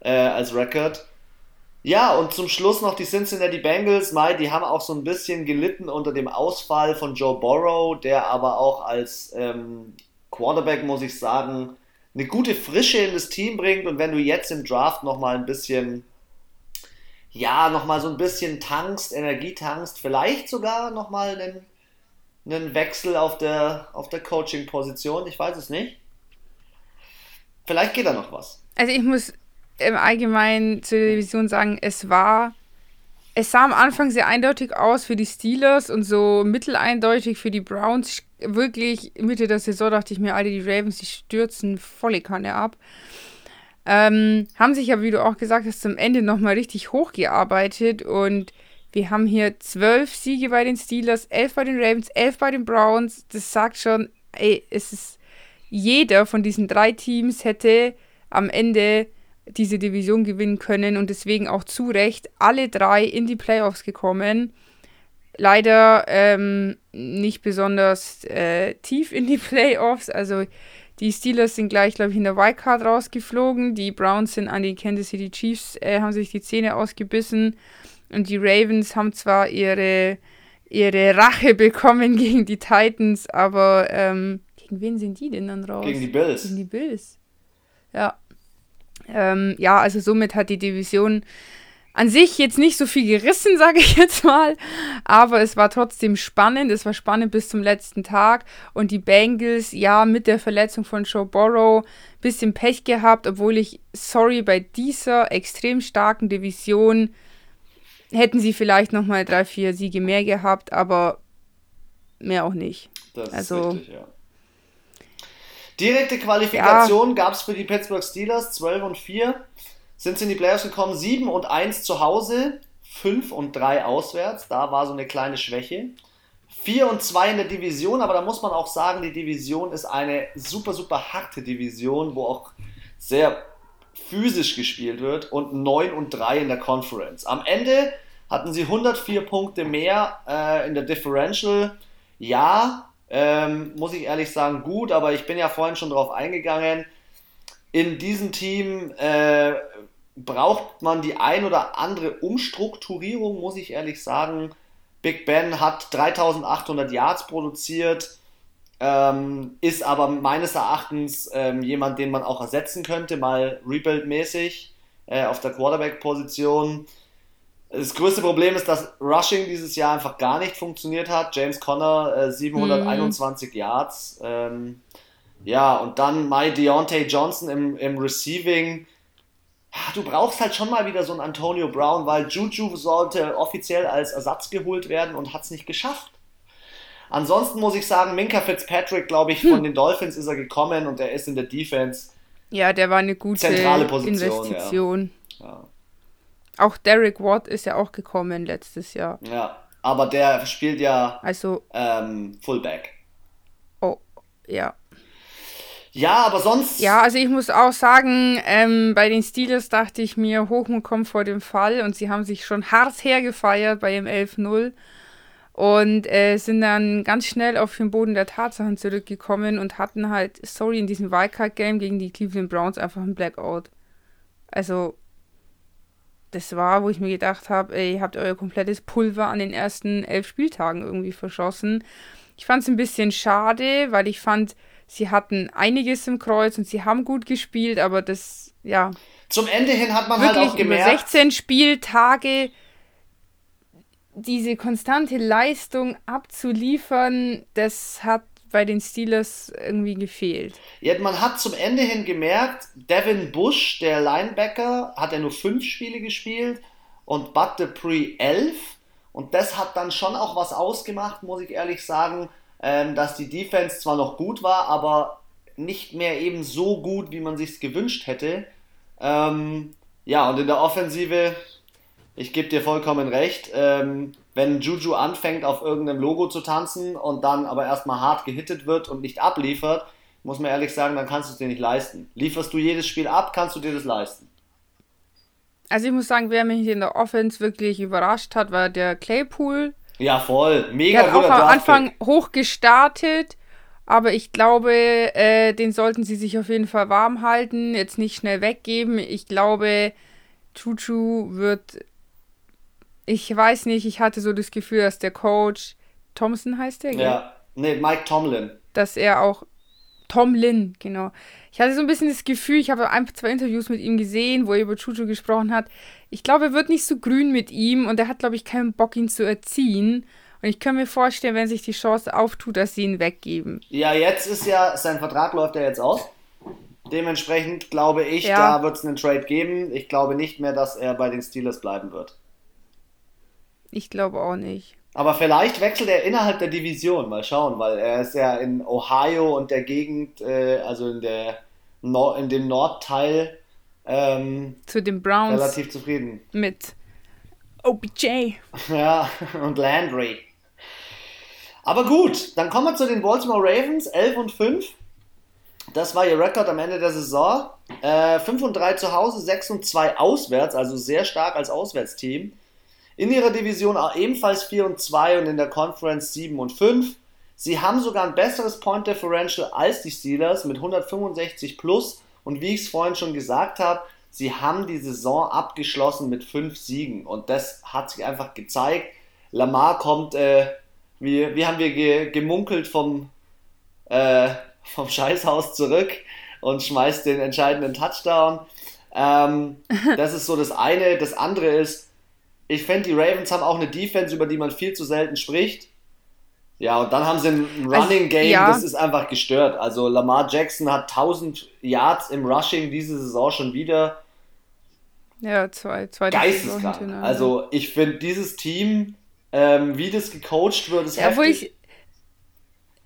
äh, als Record. Ja, und zum Schluss noch die Cincinnati Bengals. Mai, die haben auch so ein bisschen gelitten unter dem Ausfall von Joe Burrow, der aber auch als ähm, Quarterback, muss ich sagen, eine gute Frische in das Team bringt. Und wenn du jetzt im Draft nochmal ein bisschen, ja, nochmal so ein bisschen tankst, Energie tankst, vielleicht sogar nochmal einen einen Wechsel auf der, auf der Coaching-Position. Ich weiß es nicht. Vielleicht geht da noch was. Also ich muss im Allgemeinen zur Division sagen, es war, es sah am Anfang sehr eindeutig aus für die Steelers und so mitteleindeutig für die Browns. Wirklich Mitte der Saison dachte ich mir, alle die Ravens, die stürzen volle Kanne ab. Ähm, haben sich aber, wie du auch gesagt hast, zum Ende nochmal richtig hochgearbeitet und wir haben hier zwölf Siege bei den Steelers, elf bei den Ravens, elf bei den Browns. Das sagt schon, ey, es ist jeder von diesen drei Teams hätte am Ende diese Division gewinnen können und deswegen auch zu Recht alle drei in die Playoffs gekommen. Leider ähm, nicht besonders äh, tief in die Playoffs. Also die Steelers sind gleich, glaube ich, in der Wildcard rausgeflogen. Die Browns sind an die Kansas City Chiefs, äh, haben sich die Zähne ausgebissen. Und die Ravens haben zwar ihre, ihre Rache bekommen gegen die Titans, aber ähm, gegen wen sind die denn dann raus? Gegen die Bills. Gegen die Bills. Ja. Ähm, ja, also somit hat die Division an sich jetzt nicht so viel gerissen, sage ich jetzt mal, aber es war trotzdem spannend. Es war spannend bis zum letzten Tag und die Bengals, ja, mit der Verletzung von Joe Burrow, bisschen Pech gehabt, obwohl ich, sorry, bei dieser extrem starken Division hätten sie vielleicht noch mal drei, vier Siege mehr gehabt, aber mehr auch nicht. Das also, ist richtig, ja. Direkte Qualifikation ja. gab es für die Pittsburgh Steelers, 12 und 4. Sind sie in die Playoffs gekommen, 7 und 1 zu Hause, 5 und 3 auswärts. Da war so eine kleine Schwäche. 4 und 2 in der Division, aber da muss man auch sagen, die Division ist eine super, super harte Division, wo auch sehr physisch gespielt wird und 9 und 3 in der Conference. Am Ende hatten sie 104 Punkte mehr äh, in der Differential. Ja, ähm, muss ich ehrlich sagen, gut, aber ich bin ja vorhin schon drauf eingegangen. In diesem Team äh, braucht man die ein oder andere Umstrukturierung, muss ich ehrlich sagen. Big Ben hat 3800 Yards produziert, ähm, ist aber meines Erachtens ähm, jemand, den man auch ersetzen könnte, mal Rebuild-mäßig äh, auf der Quarterback-Position. Das größte Problem ist, dass Rushing dieses Jahr einfach gar nicht funktioniert hat. James Conner äh, 721 mhm. Yards. Ähm, ja, und dann My Deontay Johnson im, im Receiving. Ja, du brauchst halt schon mal wieder so einen Antonio Brown, weil Juju sollte offiziell als Ersatz geholt werden und hat es nicht geschafft. Ansonsten muss ich sagen, Minka Fitzpatrick, glaube ich, von hm. den Dolphins ist er gekommen und er ist in der Defense. Ja, der war eine gute zentrale Position, Investition. Ja. Ja. Auch Derek Watt ist ja auch gekommen letztes Jahr. Ja, aber der spielt ja also, ähm, Fullback. Oh, ja. Ja, aber sonst. Ja, also ich muss auch sagen, ähm, bei den Steelers dachte ich mir, Hochmut kommt vor dem Fall und sie haben sich schon hart hergefeiert bei dem 11-0 und äh, sind dann ganz schnell auf den Boden der Tatsachen zurückgekommen und hatten halt, sorry, in diesem Wildcard-Game gegen die Cleveland Browns einfach einen Blackout. Also, das war, wo ich mir gedacht habe, ihr habt euer komplettes Pulver an den ersten elf Spieltagen irgendwie verschossen. Ich fand es ein bisschen schade, weil ich fand, sie hatten einiges im Kreuz und sie haben gut gespielt, aber das, ja. Zum Ende hin hat man halt auch gemerkt. Über 16 Spieltage diese konstante Leistung abzuliefern, das hat bei den Steelers irgendwie gefehlt. Ja, man hat zum Ende hin gemerkt, Devin Bush, der Linebacker, hat ja nur fünf Spiele gespielt und Bud Dupree elf. Und das hat dann schon auch was ausgemacht, muss ich ehrlich sagen, ähm, dass die Defense zwar noch gut war, aber nicht mehr eben so gut, wie man sich gewünscht hätte. Ähm, ja, und in der Offensive, ich gebe dir vollkommen recht, ähm, wenn Juju anfängt, auf irgendeinem Logo zu tanzen und dann aber erstmal hart gehittet wird und nicht abliefert, muss man ehrlich sagen, dann kannst du es dir nicht leisten. Lieferst du jedes Spiel ab, kannst du dir das leisten. Also ich muss sagen, wer mich in der Offense wirklich überrascht hat, war der Claypool. Ja, voll. Mega der hat auch am Anfang hoch gestartet, aber ich glaube, äh, den sollten sie sich auf jeden Fall warm halten, jetzt nicht schnell weggeben. Ich glaube, Chuchu wird ich weiß nicht, ich hatte so das Gefühl, dass der Coach Thompson heißt der, gell? Ja, nee, Mike Tomlin. Dass er auch Tomlin, genau. Ich hatte so ein bisschen das Gefühl, ich habe ein, zwei Interviews mit ihm gesehen, wo er über Chuchu gesprochen hat. Ich glaube, er wird nicht so grün mit ihm und er hat, glaube ich, keinen Bock, ihn zu erziehen. Und ich kann mir vorstellen, wenn sich die Chance auftut, dass sie ihn weggeben. Ja, jetzt ist ja, sein Vertrag läuft ja jetzt aus. Dementsprechend glaube ich, ja. da wird es einen Trade geben. Ich glaube nicht mehr, dass er bei den Steelers bleiben wird. Ich glaube auch nicht. Aber vielleicht wechselt er innerhalb der Division, mal schauen, weil er ist ja in Ohio und der Gegend, äh, also in, der Nord in dem Nordteil ähm, zu den Browns relativ zufrieden. Mit OBJ. Ja, und Landry. Aber gut, dann kommen wir zu den Baltimore Ravens, 11 und 5. Das war ihr Rekord am Ende der Saison. Äh, 5 und 3 zu Hause, 6 und 2 auswärts, also sehr stark als Auswärtsteam. In ihrer Division ebenfalls 4 und 2 und in der Conference 7 und 5. Sie haben sogar ein besseres Point Differential als die Steelers mit 165 plus. Und wie ich es vorhin schon gesagt habe, sie haben die Saison abgeschlossen mit 5 Siegen. Und das hat sich einfach gezeigt. Lamar kommt, äh, wie, wie haben wir ge, gemunkelt, vom, äh, vom Scheißhaus zurück und schmeißt den entscheidenden Touchdown. Ähm, das ist so das eine. Das andere ist, ich finde, die Ravens haben auch eine Defense, über die man viel zu selten spricht. Ja, und dann haben sie ein also, Running Game, ja. das ist einfach gestört. Also Lamar Jackson hat 1000 Yards im Rushing diese Saison schon wieder. Ja, zwei, zwei Geisteskrank. Also ich finde dieses Team, ähm, wie das gecoacht wird, ist ja, heftig. Wo ich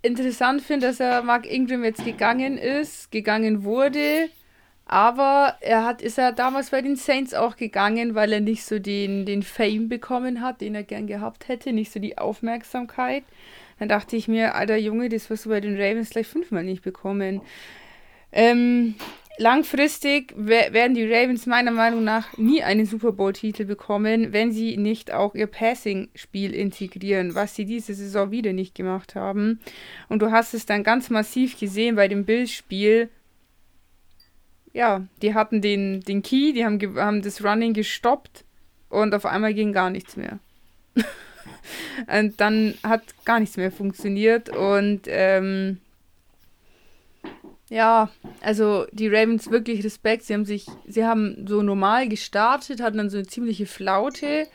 interessant finde, dass er Mark Ingram jetzt gegangen ist, gegangen wurde aber er hat, ist er damals bei den Saints auch gegangen, weil er nicht so den, den Fame bekommen hat, den er gern gehabt hätte, nicht so die Aufmerksamkeit. Dann dachte ich mir, alter Junge, das wirst du bei den Ravens gleich fünfmal nicht bekommen. Ähm, langfristig werden die Ravens meiner Meinung nach nie einen Super Bowl-Titel bekommen, wenn sie nicht auch ihr Passing-Spiel integrieren, was sie diese Saison wieder nicht gemacht haben. Und du hast es dann ganz massiv gesehen bei dem Bills-Spiel, ja, die hatten den, den Key, die haben, haben das Running gestoppt und auf einmal ging gar nichts mehr. und dann hat gar nichts mehr funktioniert und ähm, ja, also die Ravens wirklich Respekt. Sie haben sich, sie haben so normal gestartet, hatten dann so eine ziemliche Flaute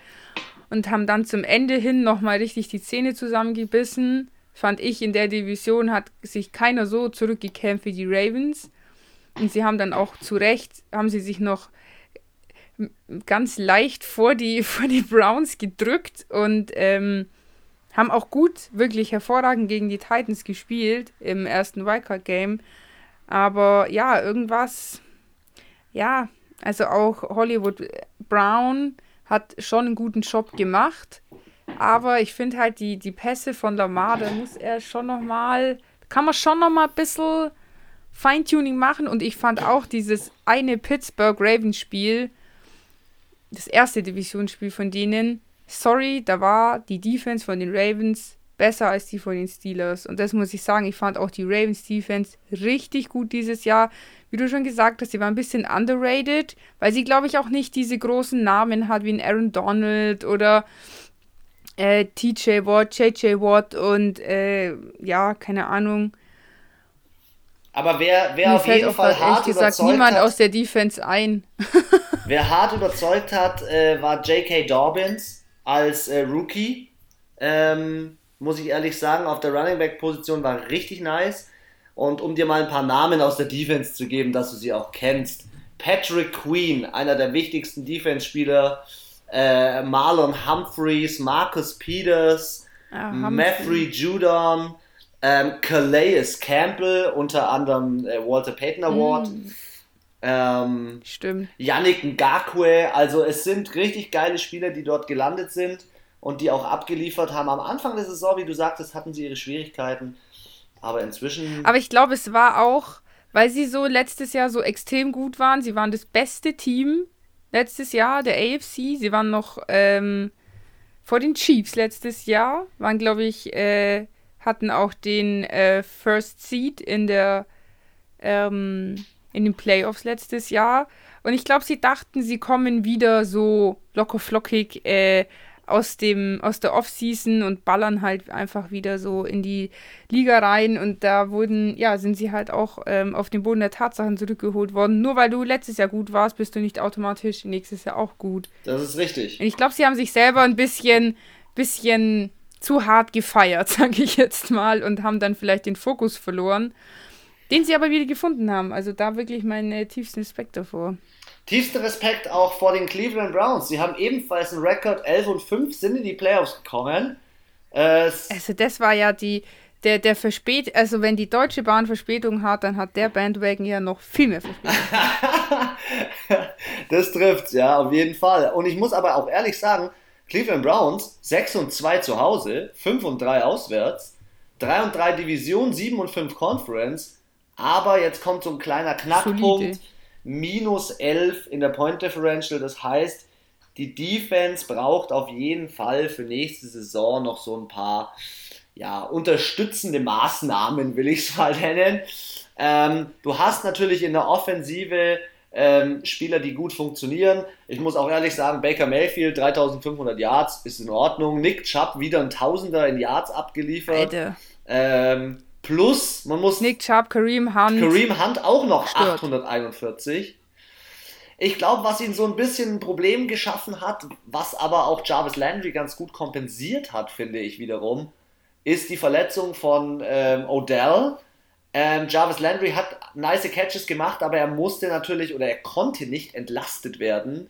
und haben dann zum Ende hin nochmal richtig die Zähne zusammengebissen. Fand ich, in der Division hat sich keiner so zurückgekämpft wie die Ravens. Und sie haben dann auch zu Recht, haben sie sich noch ganz leicht vor die, vor die Browns gedrückt und ähm, haben auch gut, wirklich hervorragend gegen die Titans gespielt im ersten Wildcard-Game. Aber ja, irgendwas, ja, also auch Hollywood Brown hat schon einen guten Job gemacht. Aber ich finde halt die, die Pässe von Lamar, da muss er schon nochmal, kann man schon nochmal ein bisschen Feintuning machen und ich fand auch dieses eine Pittsburgh Ravens Spiel, das erste Divisionsspiel von denen, sorry, da war die Defense von den Ravens besser als die von den Steelers. Und das muss ich sagen, ich fand auch die Ravens Defense richtig gut dieses Jahr. Wie du schon gesagt hast, sie war ein bisschen underrated, weil sie, glaube ich, auch nicht diese großen Namen hat wie ein Aaron Donald oder äh, TJ Watt, JJ Watt und äh, ja, keine Ahnung. Aber wer, wer auf jeden Fall hart gesagt, überzeugt niemand hat, aus der Defense ein. wer hart überzeugt hat, äh, war J.K. Dobbins als äh, Rookie. Ähm, muss ich ehrlich sagen, auf der Running Back Position war richtig nice. Und um dir mal ein paar Namen aus der Defense zu geben, dass du sie auch kennst. Patrick Queen, einer der wichtigsten Defense-Spieler. Äh, Marlon Humphreys, Marcus Peters, ah, Meffrey Judon, ähm, Calais Campbell, unter anderem äh, Walter Payton Award. Mm. Ähm, Stimmt. Yannick Ngakwe, also es sind richtig geile Spieler, die dort gelandet sind und die auch abgeliefert haben. Am Anfang der Saison, wie du sagtest, hatten sie ihre Schwierigkeiten, aber inzwischen. Aber ich glaube, es war auch, weil sie so letztes Jahr so extrem gut waren. Sie waren das beste Team letztes Jahr der AFC. Sie waren noch ähm, vor den Chiefs letztes Jahr, waren glaube ich, äh, hatten auch den äh, First Seed in der ähm, in den Playoffs letztes Jahr. Und ich glaube, sie dachten, sie kommen wieder so locker flockig äh, aus, dem, aus der Offseason und ballern halt einfach wieder so in die Liga rein. Und da wurden, ja, sind sie halt auch ähm, auf den Boden der Tatsachen zurückgeholt worden. Nur weil du letztes Jahr gut warst, bist du nicht automatisch nächstes Jahr auch gut. Das ist richtig. Und ich glaube, sie haben sich selber ein bisschen, bisschen zu hart gefeiert, sage ich jetzt mal, und haben dann vielleicht den Fokus verloren. Den sie aber wieder gefunden haben. Also da wirklich meinen äh, tiefsten Respekt davor. Tiefster Respekt auch vor den Cleveland Browns. Sie haben ebenfalls einen Rekord 11 und 5, sind in die Playoffs gekommen. Äh, also das war ja die, der, der Verspät, also wenn die Deutsche Bahn Verspätung hat, dann hat der Bandwagon ja noch viel mehr Verspätung. das trifft ja, auf jeden Fall. Und ich muss aber auch ehrlich sagen, Cleveland Browns 6 und 2 zu Hause, 5 und 3 auswärts, 3 und 3 Division, 7 und 5 Conference. Aber jetzt kommt so ein kleiner Knackpunkt. Solide minus 11 in der Point Differential. Das heißt, die Defense braucht auf jeden Fall für nächste Saison noch so ein paar ja, unterstützende Maßnahmen, will ich es mal nennen. Ähm, du hast natürlich in der Offensive ähm, Spieler, die gut funktionieren. Ich muss auch ehrlich sagen, Baker Mayfield 3500 Yards ist in Ordnung. Nick Chubb wieder ein Tausender in Yards abgeliefert. Ähm, Plus, man muss. Nick Chubb, Kareem Hunt. Kareem Hunt auch noch stört. 841. Ich glaube, was ihn so ein bisschen ein Problem geschaffen hat, was aber auch Jarvis Landry ganz gut kompensiert hat, finde ich wiederum, ist die Verletzung von ähm, Odell. Ähm, Jarvis Landry hat nice Catches gemacht, aber er musste natürlich oder er konnte nicht entlastet werden.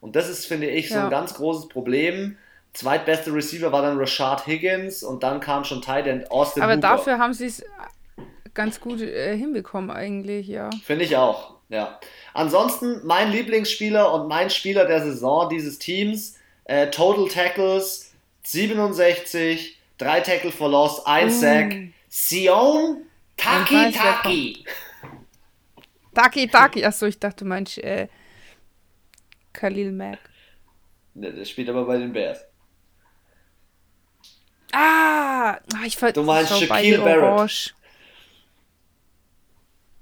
Und das ist, finde ich, so ja. ein ganz großes Problem. Zweitbeste Receiver war dann Rashad Higgins und dann kam schon Tight End Austin Aber Hooper. dafür haben sie es ganz gut äh, hinbekommen eigentlich, ja. Finde ich auch, ja. Ansonsten mein Lieblingsspieler und mein Spieler der Saison dieses Teams, äh, Total Tackles 67, 3 Tackle for Loss, 1 mm. Sack, Sion Taki Taki. Taki Taki, achso, ich dachte, du meinst äh, Khalil Mack. Ne, der spielt aber bei den Bears. Ah, ah, ich ver Du meinst Shaquille Barrett. Orange.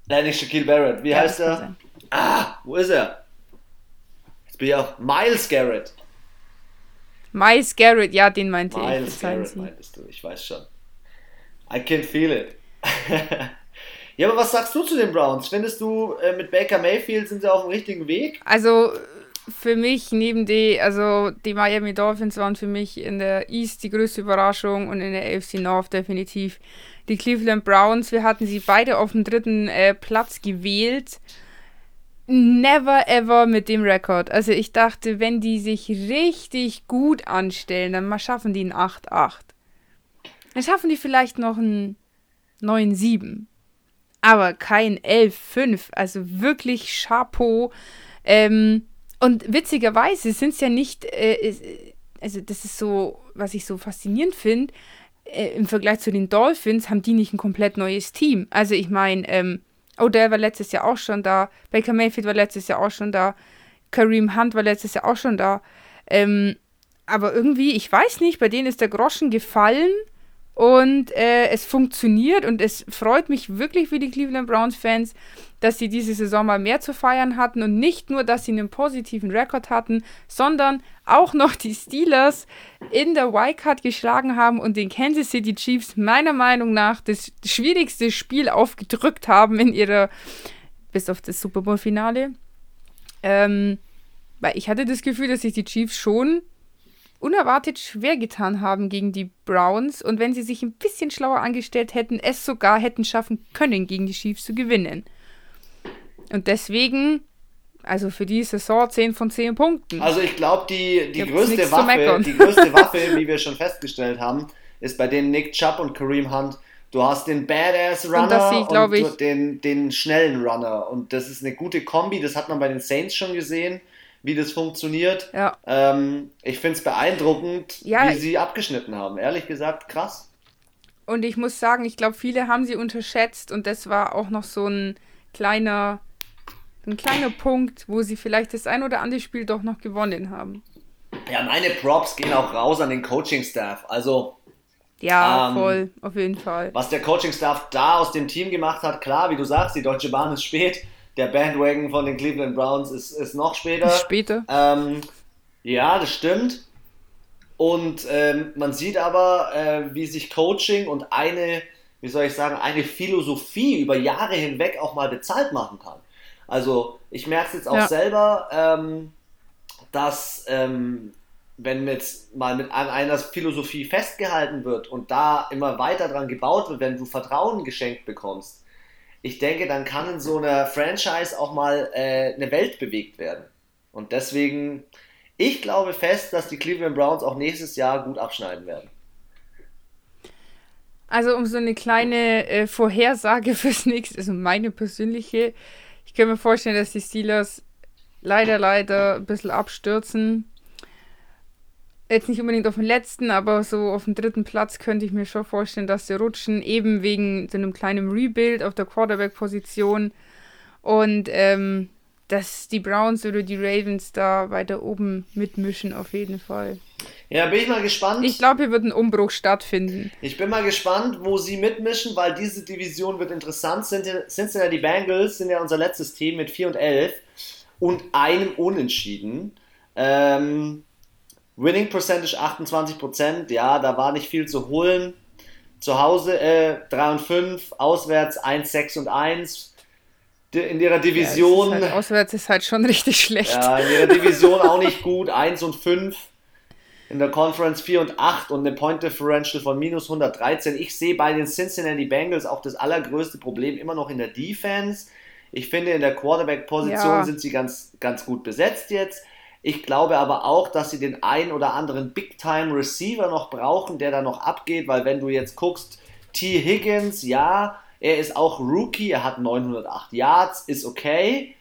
Nein, nicht Shaquille Barrett. Wie ja, heißt er? Ah, wo ist er? Jetzt bin ich auch Miles Garrett. Miles Garrett, ja, den meinte Miles ich. Miles Garrett meintest du, ich weiß schon. I can feel it. ja, aber was sagst du zu den Browns? Findest du, äh, mit Baker Mayfield sind sie auf dem richtigen Weg? Also, für mich neben die, also die Miami Dolphins waren für mich in der East die größte Überraschung und in der AFC North definitiv die Cleveland Browns. Wir hatten sie beide auf dem dritten äh, Platz gewählt. Never ever mit dem Rekord. Also ich dachte, wenn die sich richtig gut anstellen, dann schaffen die ein 8-8. Dann schaffen die vielleicht noch ein 9-7. Aber kein 11-5. Also wirklich Chapeau. Ähm, und witzigerweise sind es ja nicht, äh, also das ist so, was ich so faszinierend finde, äh, im Vergleich zu den Dolphins haben die nicht ein komplett neues Team. Also ich meine, ähm, Odell war letztes Jahr auch schon da, Baker Mayfield war letztes Jahr auch schon da, Kareem Hunt war letztes Jahr auch schon da. Ähm, aber irgendwie, ich weiß nicht, bei denen ist der Groschen gefallen Und äh, es funktioniert und es freut mich wirklich für die Cleveland Browns-Fans, dass sie diese Saison mal mehr zu feiern hatten und nicht nur, dass sie einen positiven Rekord hatten, sondern auch noch die Steelers in der Wildcard geschlagen haben und den Kansas City Chiefs meiner Meinung nach das schwierigste Spiel aufgedrückt haben in ihrer, bis auf das Super Bowl-Finale. Ähm, weil ich hatte das Gefühl, dass sich die Chiefs schon unerwartet schwer getan haben gegen die Browns und wenn sie sich ein bisschen schlauer angestellt hätten, es sogar hätten schaffen können, gegen die Chiefs zu gewinnen. Und deswegen, also für die Saison 10 von 10 Punkten. Also ich glaube, die, die, größte Waffe, die größte Waffe, wie wir schon festgestellt haben, ist bei denen Nick Chubb und Kareem Hunt. Du hast den Badass Runner und, und ich, den, den schnellen Runner. Und das ist eine gute Kombi, das hat man bei den Saints schon gesehen wie das funktioniert. Ja. Ähm, ich finde es beeindruckend, ja, wie sie abgeschnitten haben. Ehrlich gesagt, krass. Und ich muss sagen, ich glaube, viele haben sie unterschätzt und das war auch noch so ein kleiner, ein kleiner Punkt, wo sie vielleicht das ein oder andere Spiel doch noch gewonnen haben. Ja, meine Props gehen auch raus an den Coaching-Staff. Also. Ja, ähm, voll, auf jeden Fall. Was der Coaching-Staff da aus dem Team gemacht hat, klar, wie du sagst, die Deutsche Bahn ist spät der Bandwagon von den Cleveland Browns ist, ist noch später. Später. Ähm, ja, das stimmt. Und ähm, man sieht aber, äh, wie sich Coaching und eine, wie soll ich sagen, eine Philosophie über Jahre hinweg auch mal bezahlt machen kann. Also ich merke es jetzt auch ja. selber, ähm, dass ähm, wenn jetzt mal mit an einer Philosophie festgehalten wird und da immer weiter dran gebaut wird, wenn du Vertrauen geschenkt bekommst, ich denke, dann kann in so einer Franchise auch mal äh, eine Welt bewegt werden. Und deswegen, ich glaube fest, dass die Cleveland Browns auch nächstes Jahr gut abschneiden werden. Also um so eine kleine äh, Vorhersage fürs nächste, also meine persönliche, ich kann mir vorstellen, dass die Steelers leider, leider ein bisschen abstürzen jetzt nicht unbedingt auf den letzten, aber so auf dem dritten Platz könnte ich mir schon vorstellen, dass sie rutschen, eben wegen so einem kleinen Rebuild auf der Quarterback-Position und ähm, dass die Browns oder die Ravens da weiter oben mitmischen, auf jeden Fall. Ja, bin ich mal gespannt. Ich glaube, hier wird ein Umbruch stattfinden. Ich bin mal gespannt, wo sie mitmischen, weil diese Division wird interessant. Cincinnati Bengals sind ja unser letztes Team mit 4 und 11 und einem Unentschieden. Ähm, Winning Percentage 28%, ja, da war nicht viel zu holen. Zu Hause äh, 3 und 5, auswärts 1, 6 und 1. In ihrer Division. Ja, halt, auswärts ist halt schon richtig schlecht. Ja, in ihrer Division auch nicht gut, 1 und 5. In der Conference 4 und 8 und eine Point Differential von minus 113. Ich sehe bei den Cincinnati Bengals auch das allergrößte Problem immer noch in der Defense. Ich finde, in der Quarterback-Position ja. sind sie ganz, ganz gut besetzt jetzt. Ich glaube aber auch, dass sie den ein oder anderen Big-Time-Receiver noch brauchen, der da noch abgeht, weil wenn du jetzt guckst, T. Higgins, ja, er ist auch Rookie, er hat 908 Yards, ist okay.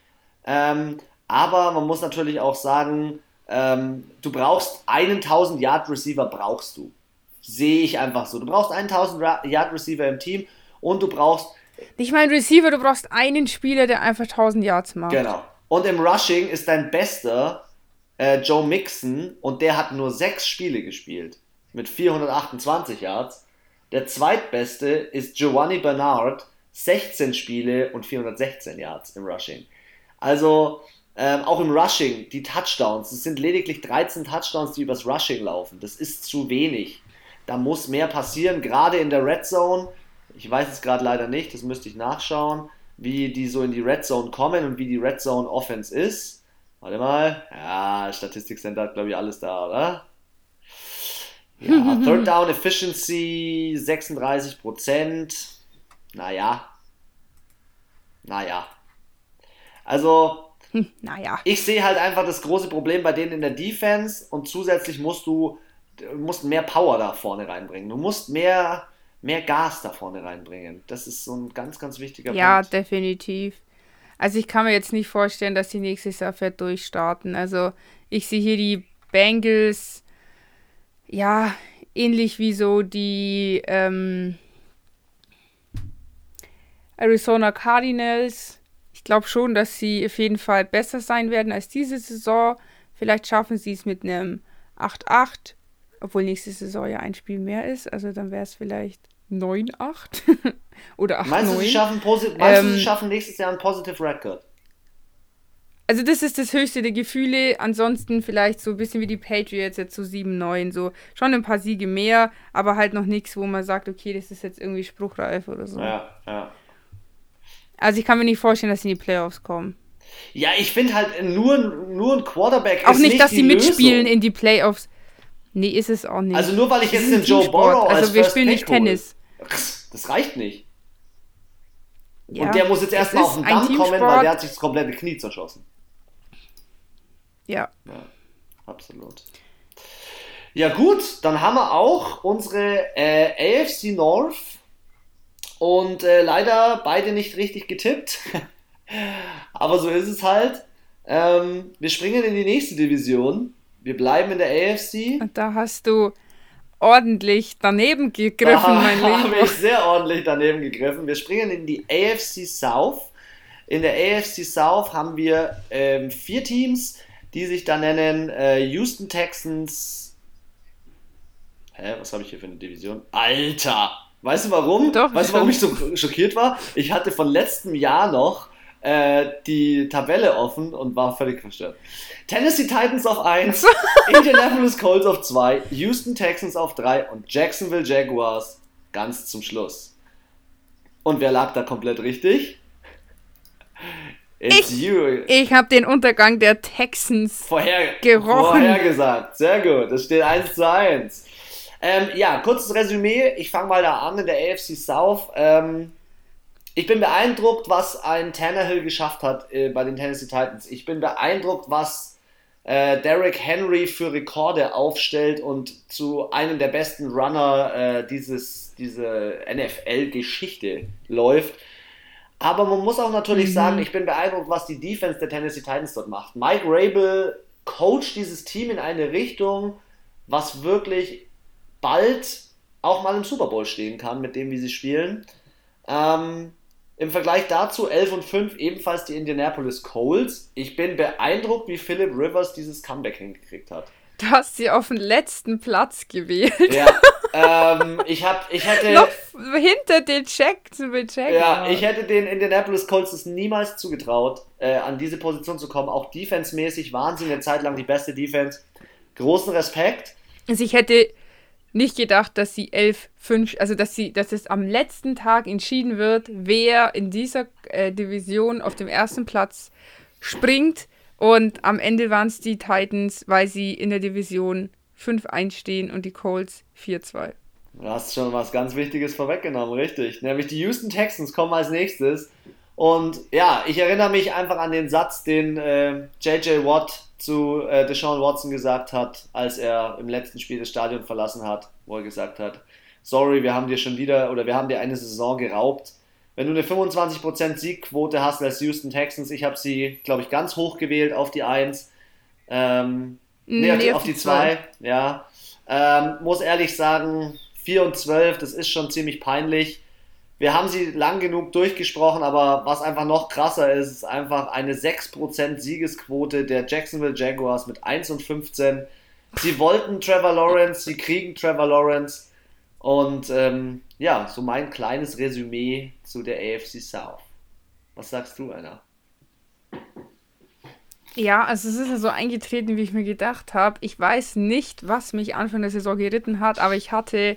Ähm, aber man muss natürlich auch sagen, ähm, du brauchst einen 1000 Yard Receiver brauchst du. Sehe ich einfach so. Du brauchst einen 1000 Yard Receiver im Team und du brauchst. Ich meine Receiver, du brauchst einen Spieler, der einfach 1000 Yards macht. Genau. Und im Rushing ist dein bester äh, Joe Mixon und der hat nur sechs Spiele gespielt mit 428 Yards. Der zweitbeste ist Giovanni Bernard, 16 Spiele und 416 Yards im Rushing. Also ähm, auch im Rushing, die Touchdowns, es sind lediglich 13 Touchdowns, die übers Rushing laufen. Das ist zu wenig. Da muss mehr passieren, gerade in der Red Zone. Ich weiß es gerade leider nicht, das müsste ich nachschauen, wie die so in die Red Zone kommen und wie die Red Zone Offense ist. Warte mal. Ja, Statistikcenter hat, glaube ich, alles da, oder? Ja, Third Down Efficiency 36%. Naja. Naja. Also, hm, naja. Ich sehe halt einfach das große Problem bei denen in der Defense und zusätzlich musst du musst mehr Power da vorne reinbringen. Du musst mehr, mehr Gas da vorne reinbringen. Das ist so ein ganz, ganz wichtiger ja, Punkt. Ja, definitiv. Also ich kann mir jetzt nicht vorstellen, dass die nächstes Jahr fett durchstarten. Also ich sehe hier die Bengals, ja, ähnlich wie so die ähm, Arizona Cardinals. Ich glaube schon, dass sie auf jeden Fall besser sein werden als diese Saison. Vielleicht schaffen sie es mit einem 8-8 Obwohl nächste Saison ja ein Spiel mehr ist. Also dann wäre es vielleicht 9, 8 oder 8, meinst 9. Du, sie schaffen meinst ähm, du, sie schaffen nächstes Jahr ein Positive Record? Also das ist das höchste der Gefühle. Ansonsten vielleicht so ein bisschen wie die Patriots jetzt so 7, 9. So schon ein paar Siege mehr, aber halt noch nichts, wo man sagt, okay, das ist jetzt irgendwie spruchreif oder so. Ja, ja. Also ich kann mir nicht vorstellen, dass sie in die Playoffs kommen. Ja, ich finde halt nur, nur ein Quarterback auch ist nicht, nicht dass sie mitspielen in die Playoffs. Nee, ist es auch nicht. Also nur weil ich jetzt den Joe Burrow als Also wir spielen nicht Tennis. Das reicht nicht. Ja, und der muss jetzt erstmal auf den Damm kommen, weil der hat sich das komplette Knie zerschossen. Ja. Ja, absolut. Ja gut, dann haben wir auch unsere äh, AFC North und äh, leider beide nicht richtig getippt. Aber so ist es halt. Ähm, wir springen in die nächste Division. Wir bleiben in der AFC. Und da hast du ordentlich daneben gegriffen, da mein Lieber. habe ich sehr ordentlich daneben gegriffen. Wir springen in die AFC South. In der AFC South haben wir ähm, vier Teams, die sich da nennen äh, Houston Texans. Hä, was habe ich hier für eine Division? Alter! Weißt du warum? Doch, weißt du, warum ich so schockiert war? Ich hatte von letztem Jahr noch äh, die Tabelle offen und war völlig verstört. Tennessee Titans auf 1, Indianapolis Colts auf 2, Houston Texans auf 3 und Jacksonville Jaguars ganz zum Schluss. Und wer lag da komplett richtig? It's ich, you. Ich habe den Untergang der Texans Vorher, gerochen. Vorhergesagt. Sehr gut. Das steht 1 zu 1. Ähm, ja, kurzes Resümee. Ich fange mal da an in der AFC South. Ähm, ich bin beeindruckt, was ein Tannehill geschafft hat äh, bei den Tennessee Titans. Ich bin beeindruckt, was äh, Derrick Henry für Rekorde aufstellt und zu einem der besten Runner äh, dieses, diese NFL-Geschichte läuft. Aber man muss auch natürlich mhm. sagen, ich bin beeindruckt, was die Defense der Tennessee Titans dort macht. Mike Rabel coacht dieses Team in eine Richtung, was wirklich bald auch mal im Super Bowl stehen kann, mit dem, wie sie spielen. Ähm, Im Vergleich dazu 11 und 5 ebenfalls die Indianapolis Colts. Ich bin beeindruckt, wie Philip Rivers dieses Comeback hingekriegt hat. Du hast sie auf den letzten Platz gewählt. Ja, ähm, ich, hab, ich hätte. Noch hinter den Check zu bechecken. Ja, ich hätte den Indianapolis Colts es niemals zugetraut, äh, an diese Position zu kommen. Auch defensemäßig waren sie eine Zeit lang die beste Defense. Großen Respekt. Also ich hätte nicht gedacht, dass sie 11, 5, also dass sie, dass es am letzten Tag entschieden wird, wer in dieser äh, Division auf dem ersten Platz springt. Und am Ende waren es die Titans, weil sie in der Division 5-1 stehen und die Colts 4-2. Du hast schon was ganz Wichtiges vorweggenommen, richtig. Nämlich die Houston Texans kommen als nächstes. Und ja, ich erinnere mich einfach an den Satz, den äh, JJ Watt zu äh, Deshaun Watson gesagt hat, als er im letzten Spiel das Stadion verlassen hat, wo er gesagt hat, sorry, wir haben dir schon wieder oder wir haben dir eine Saison geraubt. Wenn du eine 25% Siegquote hast als Houston Texans, ich habe sie, glaube ich, ganz hoch gewählt auf die 1. Ähm, nee, nee, auf die 2, ja. Ähm, muss ehrlich sagen, 4 und 12, das ist schon ziemlich peinlich wir haben sie lang genug durchgesprochen, aber was einfach noch krasser ist, ist einfach eine 6% Siegesquote der Jacksonville Jaguars mit 1 und 15. Sie wollten Trevor Lawrence, sie kriegen Trevor Lawrence. Und ähm, ja, so mein kleines Resümee zu der AFC South. Was sagst du, Anna? Ja, also es ist ja so eingetreten, wie ich mir gedacht habe. Ich weiß nicht, was mich Anfang der Saison geritten hat, aber ich hatte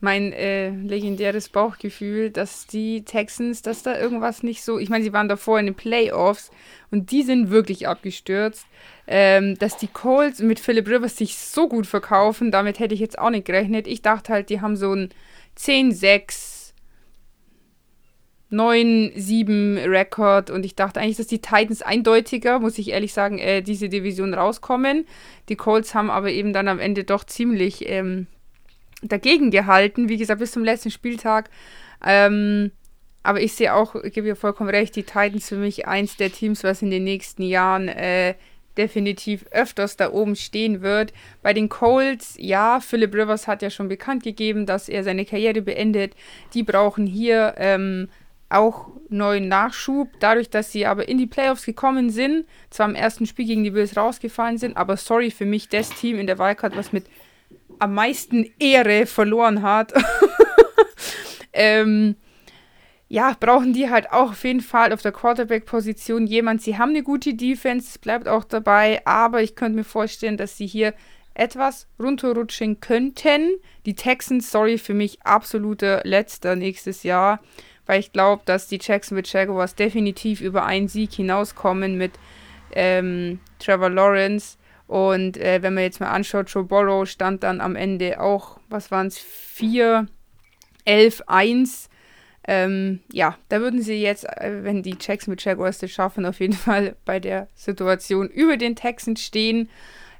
mein äh, legendäres Bauchgefühl, dass die Texans, dass da irgendwas nicht so. Ich meine, sie waren davor in den Playoffs und die sind wirklich abgestürzt. Ähm, dass die Colts mit Philip Rivers sich so gut verkaufen, damit hätte ich jetzt auch nicht gerechnet. Ich dachte halt, die haben so ein 10-6, 9-7 Rekord und ich dachte eigentlich, dass die Titans eindeutiger, muss ich ehrlich sagen, äh, diese Division rauskommen. Die Colts haben aber eben dann am Ende doch ziemlich. Ähm, dagegen gehalten, wie gesagt, bis zum letzten Spieltag. Ähm, aber ich sehe auch, ich gebe dir vollkommen recht, die Titans für mich eins der Teams, was in den nächsten Jahren äh, definitiv öfters da oben stehen wird. Bei den Colts, ja, Philip Rivers hat ja schon bekannt gegeben, dass er seine Karriere beendet. Die brauchen hier ähm, auch neuen Nachschub, dadurch, dass sie aber in die Playoffs gekommen sind, zwar im ersten Spiel gegen die Bills rausgefallen sind, aber sorry für mich, das Team in der Wildcard, was mit am meisten Ehre verloren hat. ähm, ja, brauchen die halt auch auf jeden Fall auf der Quarterback-Position jemand. Sie haben eine gute Defense, bleibt auch dabei, aber ich könnte mir vorstellen, dass sie hier etwas runterrutschen könnten. Die Texans, sorry, für mich absoluter letzter nächstes Jahr, weil ich glaube, dass die Jacksonville Jaguars definitiv über einen Sieg hinauskommen mit ähm, Trevor Lawrence. Und äh, wenn man jetzt mal anschaut, Joe Burrow stand dann am Ende auch, was waren es, 4, 11, 1. Ähm, ja, da würden sie jetzt, äh, wenn die Jacksonville Jaguars das schaffen, auf jeden Fall bei der Situation über den Texans stehen.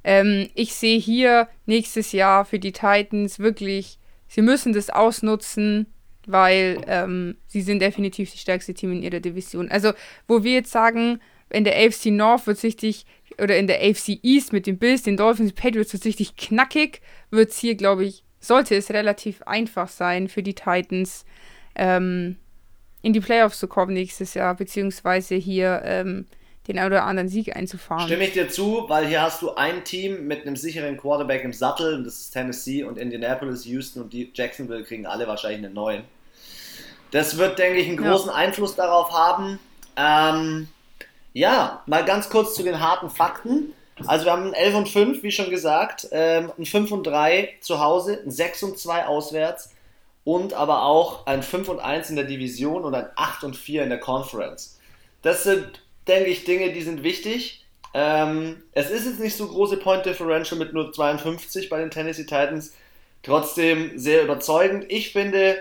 Ähm, ich sehe hier nächstes Jahr für die Titans wirklich, sie müssen das ausnutzen, weil ähm, sie sind definitiv das stärkste Team in ihrer Division. Also, wo wir jetzt sagen, in der AFC North wird sich oder in der AFC East mit den Bills, den Dolphins, den Patriots wird richtig knackig, wird es hier, glaube ich, sollte es relativ einfach sein für die Titans, ähm, in die Playoffs zu kommen nächstes Jahr, beziehungsweise hier ähm, den oder anderen Sieg einzufahren. Stimme ich dir zu, weil hier hast du ein Team mit einem sicheren Quarterback im Sattel, und das ist Tennessee und Indianapolis, Houston und Jacksonville kriegen alle wahrscheinlich einen neuen. Das wird, denke ich, einen großen ja. Einfluss darauf haben. Ähm, ja, mal ganz kurz zu den harten Fakten. Also wir haben ein 11 und 5, wie schon gesagt, ähm, ein 5 und 3 zu Hause, ein 6 und 2 auswärts und aber auch ein 5 und 1 in der Division und ein 8 und 4 in der Conference. Das sind denke ich, Dinge, die sind wichtig. Ähm, es ist jetzt nicht so große Point Differential mit nur 52 bei den Tennessee Titans. Trotzdem sehr überzeugend. Ich finde,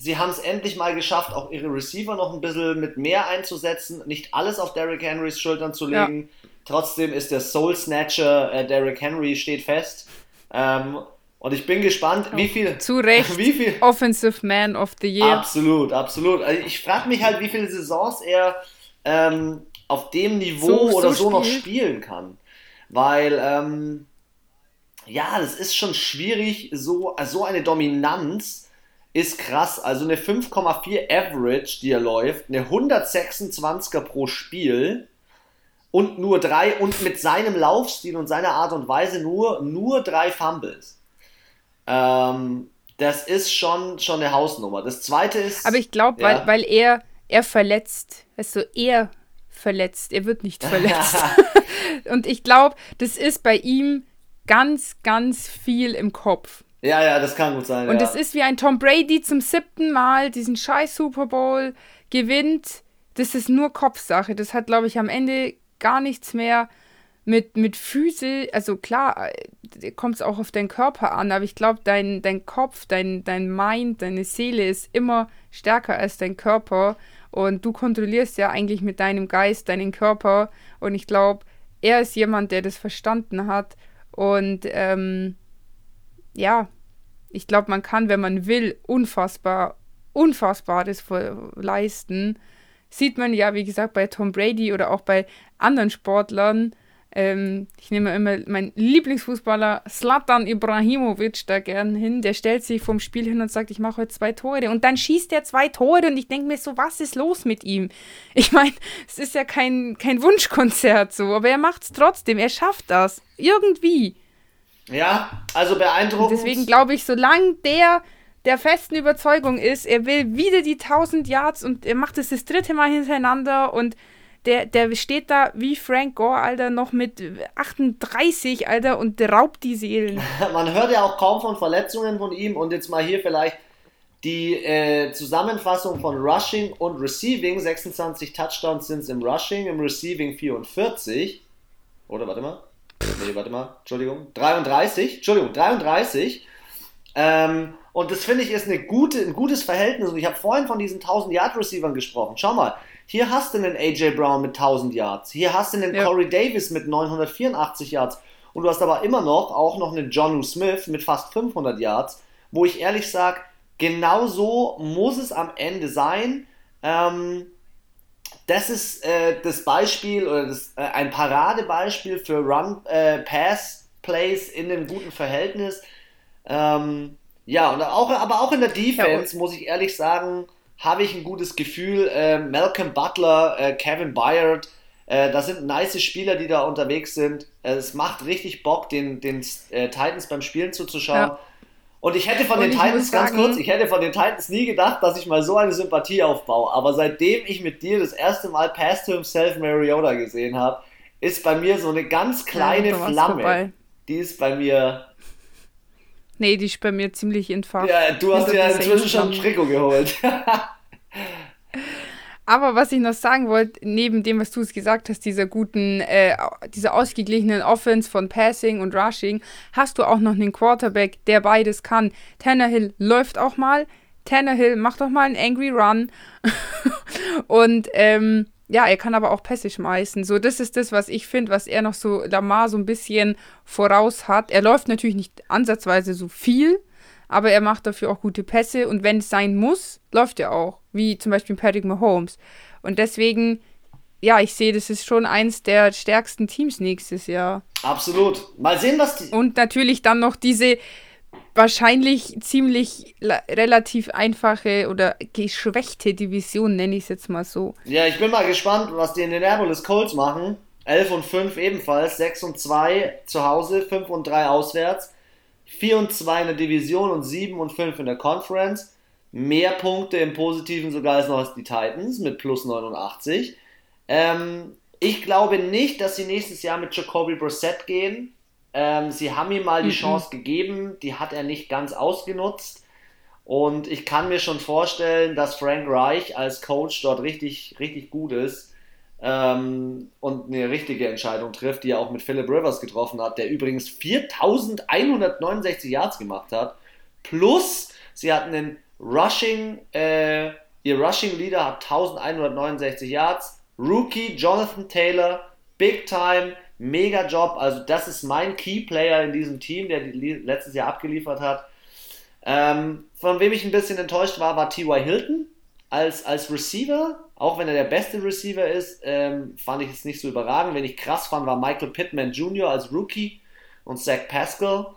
sie haben es endlich mal geschafft, auch ihre Receiver noch ein bisschen mit mehr einzusetzen, nicht alles auf Derrick Henrys Schultern zu legen. Ja. Trotzdem ist der Soul Snatcher äh, Derrick Henry steht fest. Ähm, und ich bin gespannt, wie viel. Zu Recht. Wie viel, Offensive Man of the Year. Absolut, absolut. Also ich frage mich halt, wie viele Saisons er ähm, auf dem Niveau so, oder so, so noch spielen kann. Weil, ähm, ja, das ist schon schwierig, so, so eine Dominanz ist krass. Also eine 5,4 Average, die er läuft, eine 126er pro Spiel und nur drei und mit seinem Laufstil und seiner Art und Weise nur, nur drei Fumbles. Ähm, das ist schon, schon eine Hausnummer. Das zweite ist. Aber ich glaube, ja. weil, weil er, er verletzt, weißt du, er verletzt. Er wird nicht verletzt. und ich glaube, das ist bei ihm ganz, ganz viel im Kopf. Ja, ja, das kann gut sein. Und es ja. ist wie ein Tom Brady zum siebten Mal diesen scheiß Super Bowl gewinnt. Das ist nur Kopfsache. Das hat, glaube ich, am Ende gar nichts mehr mit, mit Füße. Also klar, äh, kommt es auch auf deinen Körper an, aber ich glaube, dein, dein Kopf, dein, dein Mind, deine Seele ist immer stärker als dein Körper. Und du kontrollierst ja eigentlich mit deinem Geist deinen Körper. Und ich glaube, er ist jemand, der das verstanden hat. Und ähm, ja, ich glaube, man kann, wenn man will, unfassbar, unfassbares leisten. Sieht man ja, wie gesagt, bei Tom Brady oder auch bei anderen Sportlern, ähm, ich nehme immer meinen Lieblingsfußballer Slatan Ibrahimovic da gern hin. Der stellt sich vom Spiel hin und sagt, ich mache heute zwei Tore. Und dann schießt er zwei Tore und ich denke mir so, was ist los mit ihm? Ich meine, es ist ja kein, kein Wunschkonzert so, aber er macht es trotzdem. Er schafft das. Irgendwie. Ja, also beeindruckend. Deswegen glaube ich, solange der der festen Überzeugung ist, er will wieder die 1000 Yards und er macht es das dritte Mal hintereinander und der, der steht da wie Frank Gore, Alter, noch mit 38, Alter, und raubt die Seelen. Man hört ja auch kaum von Verletzungen von ihm und jetzt mal hier vielleicht die äh, Zusammenfassung von Rushing und Receiving. 26 Touchdowns sind es im Rushing, im Receiving 44. Oder warte mal. Nee, warte mal. Entschuldigung. 33. Entschuldigung, 33. Ähm, und das finde ich ist eine gute, ein gutes Verhältnis. Und ich habe vorhin von diesen 1000 Yard Receivern gesprochen. Schau mal, hier hast du einen AJ Brown mit 1000 Yards. Hier hast du einen ja. Corey Davis mit 984 Yards. Und du hast aber immer noch auch noch einen John Smith mit fast 500 Yards, wo ich ehrlich sage, genau so muss es am Ende sein. Ähm, das ist äh, das Beispiel oder das, äh, ein Paradebeispiel für Run-Pass-Plays äh, in einem guten Verhältnis. Ähm, ja, und auch, aber auch in der Defense, ja, muss ich ehrlich sagen, habe ich ein gutes Gefühl. Äh, Malcolm Butler, äh, Kevin Byard, Äh, das sind nice Spieler, die da unterwegs sind. Äh, es macht richtig Bock, den, den äh, Titans beim Spielen zuzuschauen. Ja. Und ich hätte von Und den Titans, ganz kurz, ich hätte von den Titans nie gedacht, dass ich mal so eine Sympathie aufbaue. Aber seitdem ich mit dir das erste Mal Pass to Himself Mariota gesehen habe, ist bei mir so eine ganz kleine ja, Flamme. Vorbei. Die ist bei mir. Nee, die ist bei mir ziemlich entfacht. Ja, du hast ja inzwischen schon ein Trikot geholt. Aber was ich noch sagen wollte, neben dem, was du es gesagt hast, dieser guten, äh, dieser ausgeglichenen Offense von Passing und Rushing, hast du auch noch einen Quarterback, der beides kann. Tannehill läuft auch mal. Tannehill macht auch mal einen Angry Run. und ähm, ja, er kann aber auch Pässe schmeißen. So, das ist das, was ich finde, was er noch so Lamar so ein bisschen voraus hat. Er läuft natürlich nicht ansatzweise so viel, aber er macht dafür auch gute Pässe und wenn es sein muss, läuft er auch, wie zum Beispiel Patrick Mahomes. Und deswegen, ja, ich sehe, das ist schon eins der stärksten Teams nächstes Jahr. Absolut. Mal sehen, was die. Und natürlich dann noch diese wahrscheinlich ziemlich relativ einfache oder geschwächte Division, nenne ich es jetzt mal so. Ja, ich bin mal gespannt, was die Indianapolis Colts machen. 11 und 5 ebenfalls, 6 und 2 zu Hause, 5 und 3 auswärts. 4 und 2 in der Division und 7 und 5 in der Conference. Mehr Punkte im Positiven sogar als noch als die Titans mit plus 89. Ähm, ich glaube nicht, dass sie nächstes Jahr mit Jacoby Brissett gehen. Ähm, sie haben ihm mal die mhm. Chance gegeben, die hat er nicht ganz ausgenutzt. Und ich kann mir schon vorstellen, dass Frank Reich als Coach dort richtig, richtig gut ist ähm, und eine richtige Entscheidung trifft, die er auch mit Philip Rivers getroffen hat, der übrigens 4169 Yards gemacht hat. Plus, sie hatten einen Rushing, äh, ihr Rushing Leader hat 1169 Yards. Rookie Jonathan Taylor, Big Time, mega Job. Also, das ist mein Key Player in diesem Team, der letztes Jahr abgeliefert hat. Ähm, von wem ich ein bisschen enttäuscht war, war T.Y. Hilton als, als Receiver, auch wenn er der beste Receiver ist, ähm, fand ich es nicht so überragend. Wenn ich krass fand, war Michael Pittman Jr. als Rookie und Zach Pascal.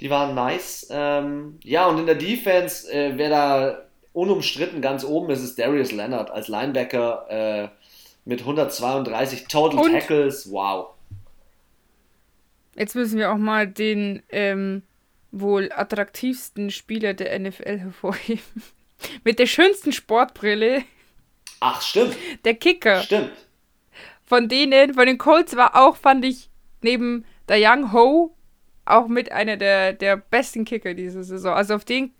Die waren nice. Ähm, ja, und in der Defense, äh, wer da unumstritten ganz oben ist, ist Darius Leonard als Linebacker äh, mit 132 Total und Tackles. Wow. Jetzt müssen wir auch mal den ähm, wohl attraktivsten Spieler der NFL hervorheben. Mit der schönsten Sportbrille. Ach, stimmt. Der Kicker. Stimmt. Von denen, von den Colts war auch, fand ich, neben der Young Ho auch mit einer der, der besten Kicker diese Saison. Also auf den,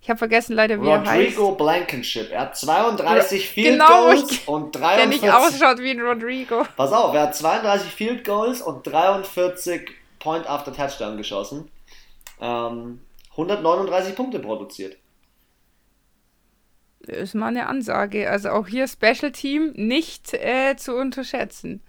ich habe vergessen leider, wie Rodrigo er heißt. Rodrigo Blankenship. Er hat 32 Field genau, Goals ich, und 43... Der nicht ausschaut wie ein Rodrigo. Pass auf, er hat 32 Field Goals und 43 Point after Touchdown geschossen. Ähm, 139 Punkte produziert ist mal eine Ansage. Also auch hier Special Team nicht äh, zu unterschätzen.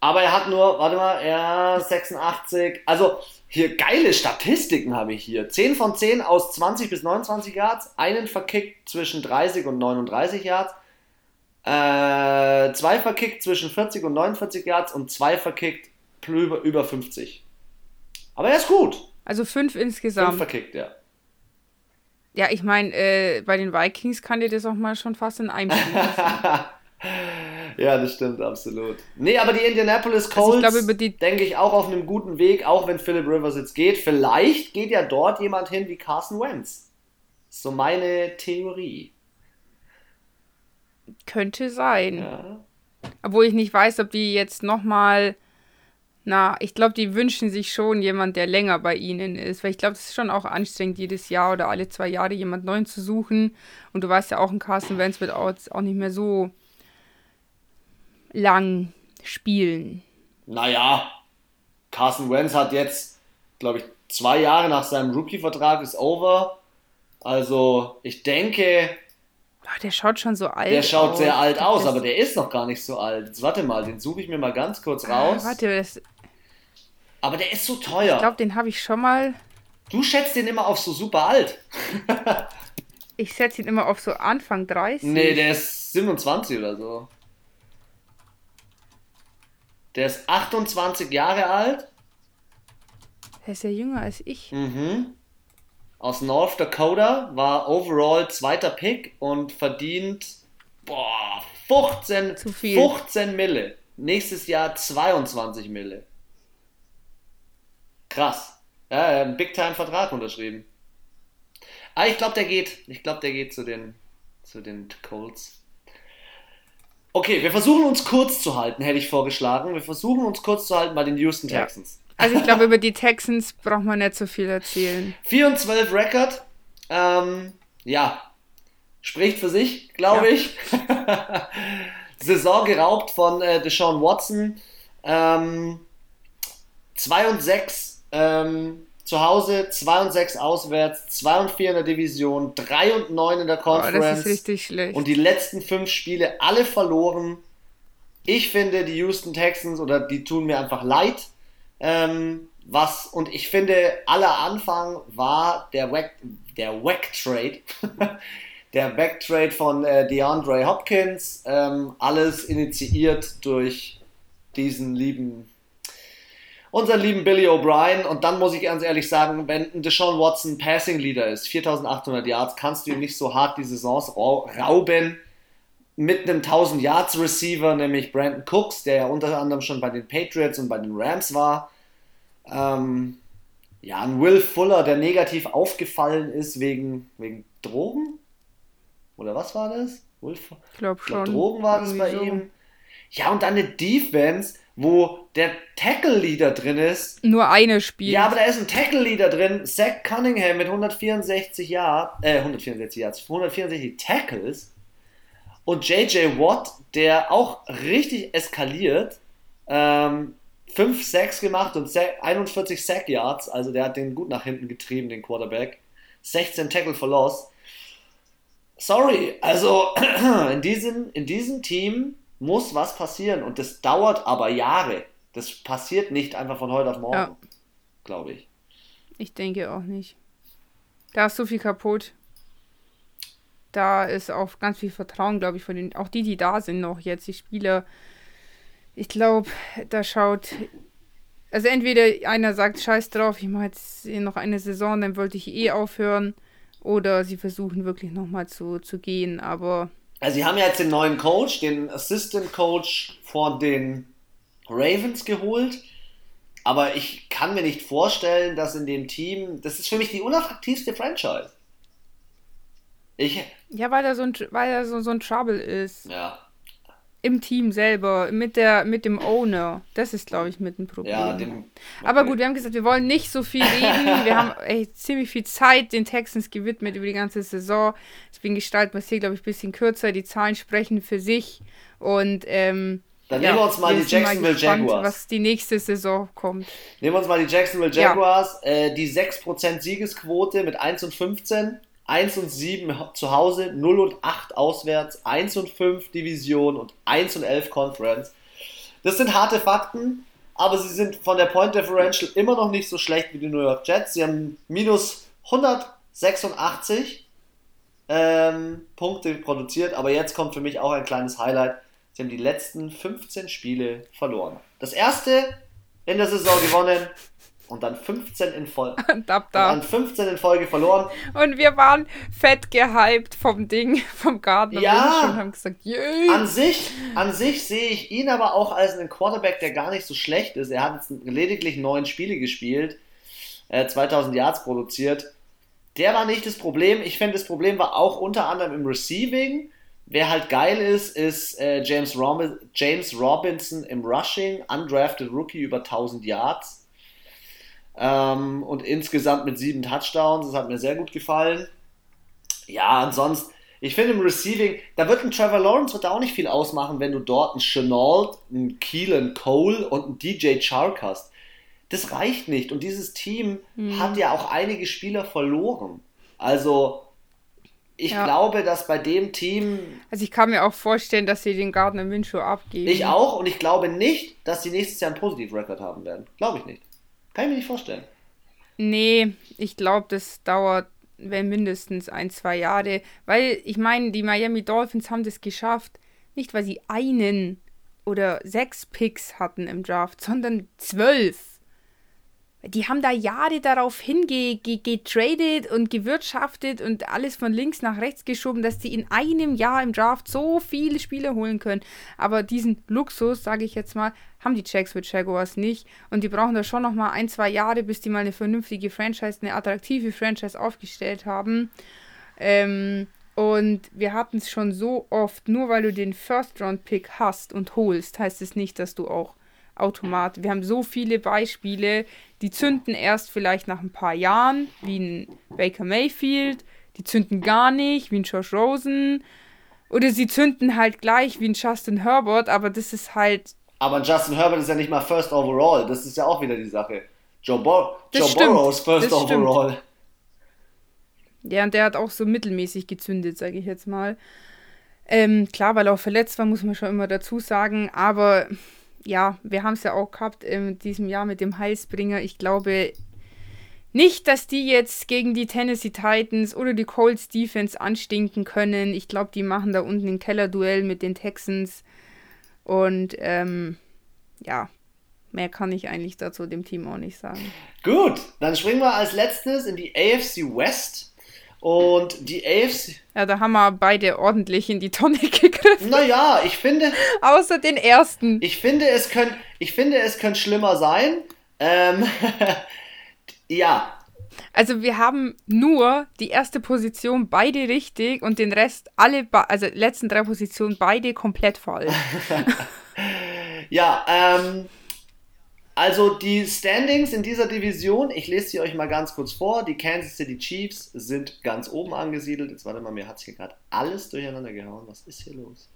Aber er hat nur, warte mal, er 86. Also hier geile Statistiken habe ich hier. 10 von 10 aus 20 bis 29 Yards, einen verkickt zwischen 30 und 39 Yards, äh, zwei verkickt zwischen 40 und 49 Yards und zwei verkickt über, über 50. Aber er ist gut. Also fünf insgesamt. Fünf verkickt, ja. Ja, ich meine, äh, bei den Vikings kann dir das auch mal schon fast in einem Ja, das stimmt, absolut. Nee, aber die Indianapolis Colts, also denke ich, auch auf einem guten Weg, auch wenn Philip Rivers jetzt geht. Vielleicht geht ja dort jemand hin wie Carson Wentz. So meine Theorie. Könnte sein. Ja. Obwohl ich nicht weiß, ob die jetzt nochmal na, ich glaube, die wünschen sich schon jemand, der länger bei ihnen ist. Weil ich glaube, es ist schon auch anstrengend, jedes Jahr oder alle zwei Jahre jemand neuen zu suchen. Und du weißt ja auch, ein Carsten Wentz wird auch, auch nicht mehr so lang spielen. Naja, Carsten Wentz hat jetzt, glaube ich, zwei Jahre nach seinem Rookie-Vertrag ist over. Also, ich denke, Ach, der schaut schon so alt aus. Der schaut aus. sehr alt aus, aber der ist noch gar nicht so alt. Jetzt, warte mal, den suche ich mir mal ganz kurz ah, raus. Ah, warte, das, aber der ist so teuer. Ich glaube, den habe ich schon mal. Du schätzt den immer auf so super alt. ich setze ihn immer auf so Anfang 30. Nee, der ist 27 oder so. Der ist 28 Jahre alt. Er ist ja jünger als ich. Mhm. Aus North Dakota, war overall zweiter Pick und verdient boah, 15, 15 Mille. nächstes Jahr 22 Mille. Krass. Ja, er hat einen Big-Time-Vertrag unterschrieben. Ah, ich glaube, der geht. Ich glaube, der geht zu den, zu den Colts. Okay, wir versuchen uns kurz zu halten, hätte ich vorgeschlagen. Wir versuchen uns kurz zu halten bei den Houston Texans. Ja. Also ich glaube, über die Texans braucht man nicht so viel erzählen. 4 und 12 Record. Ähm, ja, spricht für sich, glaube ja. ich. Saison geraubt von äh, Deshaun Watson. Ähm, 2 und 6 ähm, zu Hause, 2 und 6 auswärts, 2 und 4 in der Division, 3 und 9 in der Conference. Oh, das ist richtig schlecht. Und die letzten 5 Spiele alle verloren. Ich finde, die Houston Texans, oder die tun mir einfach leid. Ähm, was, und ich finde, aller Anfang war der Wack, der Wack Trade. der Backtrade von äh, DeAndre Hopkins. Ähm, alles initiiert durch diesen lieben unseren lieben Billy O'Brien. Und dann muss ich ganz ehrlich sagen, wenn ein Deshaun Watson Passing Leader ist, 4800 Yards, kannst du ihm nicht so hart die Saisons rauben. Mit einem 1000 Yards Receiver, nämlich Brandon Cooks, der ja unter anderem schon bei den Patriots und bei den Rams war. Ähm, ja, ein Will Fuller, der negativ aufgefallen ist wegen, wegen Drogen. Oder was war das? Wolf? Ich glaube schon. Drogen war das bei so. ihm. Ja, und dann eine Defense, wo der Tackle-Leader drin ist. Nur eine spielt. Ja, aber da ist ein Tackle-Leader drin. Zach Cunningham mit 164 Jahren, äh, 164 Yards, 164 Tackles. Und JJ Watt, der auch richtig eskaliert. Ähm, 5 Sacks gemacht und 41 Sack Yards. Also der hat den gut nach hinten getrieben, den Quarterback. 16 Tackle for Loss. Sorry, also in diesem, in diesem Team muss was passieren und das dauert aber Jahre. Das passiert nicht einfach von heute auf morgen, ja. glaube ich. Ich denke auch nicht. Da ist so viel kaputt. Da ist auch ganz viel Vertrauen, glaube ich, von den, auch die, die da sind noch jetzt, die Spieler. Ich glaube, da schaut, also entweder einer sagt, scheiß drauf, ich mache jetzt noch eine Saison, dann wollte ich eh aufhören, oder sie versuchen wirklich nochmal zu, zu gehen, aber also sie haben ja jetzt den neuen Coach, den Assistant Coach von den Ravens geholt. Aber ich kann mir nicht vorstellen, dass in dem Team, das ist für mich die unattraktivste Franchise. Ich, ja, weil er so ein, weil er so, so ein Trouble ist. Ja im Team selber, mit, der, mit dem Owner. Das ist, glaube ich, mit ein Problem. Ja, dem. Aber gut, wir haben gesagt, wir wollen nicht so viel reden. wir haben ey, ziemlich viel Zeit den Texans gewidmet über die ganze Saison. Deswegen gestalten wir es hier, glaube ich, ein bisschen kürzer. Die Zahlen sprechen für sich. Und ähm, dann ja, nehmen wir uns mal wir die Jacksonville gespannt, Jaguars. Was die nächste Saison kommt. Nehmen wir uns mal die Jacksonville Jaguars. Ja. Äh, die 6% Siegesquote mit 1 und 15. 1 und 7 zu Hause, 0 und 8 auswärts, 1 und 5 Division und 1 und 11 Conference. Das sind harte Fakten, aber sie sind von der Point Differential immer noch nicht so schlecht wie die New York Jets. Sie haben minus 186 ähm, Punkte produziert, aber jetzt kommt für mich auch ein kleines Highlight. Sie haben die letzten 15 Spiele verloren. Das erste in der Saison gewonnen, und dann 15 in Folge. Und ab da. Und dann 15 in Folge verloren. Und wir waren fett gehypt vom Ding, vom Garten. Ja. Und haben gesagt, Jö. An sich, an sich sehe ich ihn aber auch als einen Quarterback, der gar nicht so schlecht ist. Er hat jetzt lediglich neun Spiele gespielt, äh, 2000 Yards produziert. Der war nicht das Problem. Ich finde, das Problem war auch unter anderem im Receiving. Wer halt geil ist, ist äh, James, Rob James Robinson im Rushing, undrafted Rookie über 1000 Yards ähm, und insgesamt mit sieben Touchdowns. Das hat mir sehr gut gefallen. Ja, ansonsten, ich finde im Receiving, da wird ein Trevor Lawrence wird da auch nicht viel ausmachen, wenn du dort einen Chenault, einen Keelan Cole und einen DJ Chark hast. Das reicht nicht. Und dieses Team mhm. hat ja auch einige Spieler verloren. Also, ich ja. glaube, dass bei dem Team. Also ich kann mir auch vorstellen, dass sie den Gardner Minshew abgeben. Ich auch und ich glaube nicht, dass sie nächstes Jahr einen Positiv-Record haben werden. Glaube ich nicht. Kann ich mir nicht vorstellen. Nee, ich glaube, das dauert wenn mindestens ein, zwei Jahre. Weil ich meine, die Miami Dolphins haben das geschafft, nicht weil sie einen oder sechs Picks hatten im Draft, sondern zwölf. Die haben da Jahre darauf hingetradet und gewirtschaftet und alles von links nach rechts geschoben, dass die in einem Jahr im Draft so viele Spieler holen können. Aber diesen Luxus, sage ich jetzt mal, haben die Jacksonville Jaguars nicht. Und die brauchen da schon noch mal ein, zwei Jahre, bis die mal eine vernünftige Franchise, eine attraktive Franchise aufgestellt haben. Ähm, und wir hatten es schon so oft, nur weil du den First-Round-Pick hast und holst, heißt es nicht, dass du auch Automat. Wir haben so viele Beispiele, die zünden erst vielleicht nach ein paar Jahren, wie ein Baker Mayfield, die zünden gar nicht, wie ein Josh Rosen. Oder sie zünden halt gleich wie ein Justin Herbert, aber das ist halt. Aber Justin Herbert ist ja nicht mal First Overall, das ist ja auch wieder die Sache. Joe, Bo Joe Burrow ist First das Overall. Stimmt. Ja, und der hat auch so mittelmäßig gezündet, sage ich jetzt mal. Ähm, klar, weil er auch verletzt war, muss man schon immer dazu sagen. Aber ja, wir haben es ja auch gehabt in diesem Jahr mit dem Heilsbringer. Ich glaube nicht, dass die jetzt gegen die Tennessee Titans oder die Colts Defense anstinken können. Ich glaube, die machen da unten ein Kellerduell mit den Texans. Und ähm, ja, mehr kann ich eigentlich dazu dem Team auch nicht sagen. Gut, dann springen wir als letztes in die AFC West. Und die AFC. Ja, da haben wir beide ordentlich in die Tonne gegriffen. Naja, ich finde. Außer den ersten. Ich finde, es könnte, ich finde, es könnte schlimmer sein. Ähm, ja. Also wir haben nur die erste Position beide richtig und den Rest alle, also letzten drei Positionen beide komplett falsch. ja, ähm, also die Standings in dieser Division, ich lese sie euch mal ganz kurz vor. Die Kansas City Chiefs sind ganz oben angesiedelt. Jetzt warte mal, mir hat es hier gerade alles durcheinander gehauen. Was ist hier los?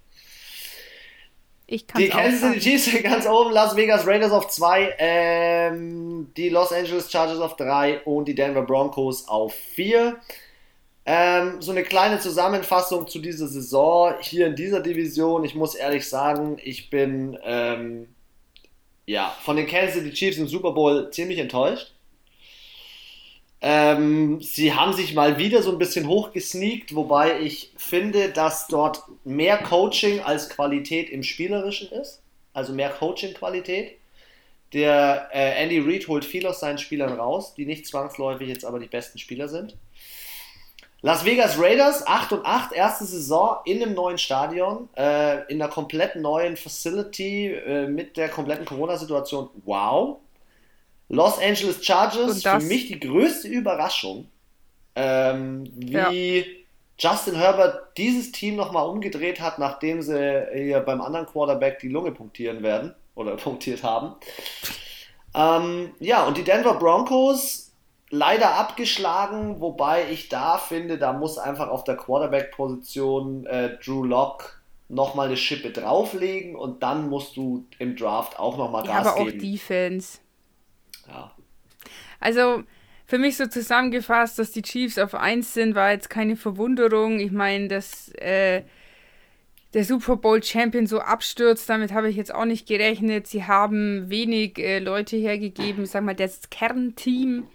Ich die Kansas City Chiefs sind ganz oben, Las Vegas Raiders auf 2, ähm, die Los Angeles Chargers auf 3 und die Denver Broncos auf 4. Ähm, so eine kleine Zusammenfassung zu dieser Saison hier in dieser Division. Ich muss ehrlich sagen, ich bin ähm, ja, von den Kansas City Chiefs im Super Bowl ziemlich enttäuscht. Ähm, sie haben sich mal wieder so ein bisschen hochgesneakt, wobei ich finde, dass dort mehr Coaching als Qualität im Spielerischen ist. Also mehr Coaching-Qualität. Der äh, Andy Reid holt viel aus seinen Spielern raus, die nicht zwangsläufig jetzt aber die besten Spieler sind. Las Vegas Raiders, 8 und 8, erste Saison in einem neuen Stadion, äh, in einer komplett neuen Facility äh, mit der kompletten Corona-Situation. Wow. Los Angeles Chargers, für mich die größte Überraschung, ähm, wie ja. Justin Herbert dieses Team nochmal umgedreht hat, nachdem sie hier beim anderen Quarterback die Lunge punktieren werden oder punktiert haben. Ähm, ja, und die Denver Broncos leider abgeschlagen, wobei ich da finde, da muss einfach auf der Quarterback-Position äh, Drew Locke nochmal eine Schippe drauflegen und dann musst du im Draft auch nochmal Gas ja, aber geben. auch Defense. Ja. Also für mich so zusammengefasst, dass die Chiefs auf 1 sind, war jetzt keine Verwunderung. Ich meine, dass äh, der Super Bowl Champion so abstürzt, damit habe ich jetzt auch nicht gerechnet. Sie haben wenig äh, Leute hergegeben, ich sag mal, das Kernteam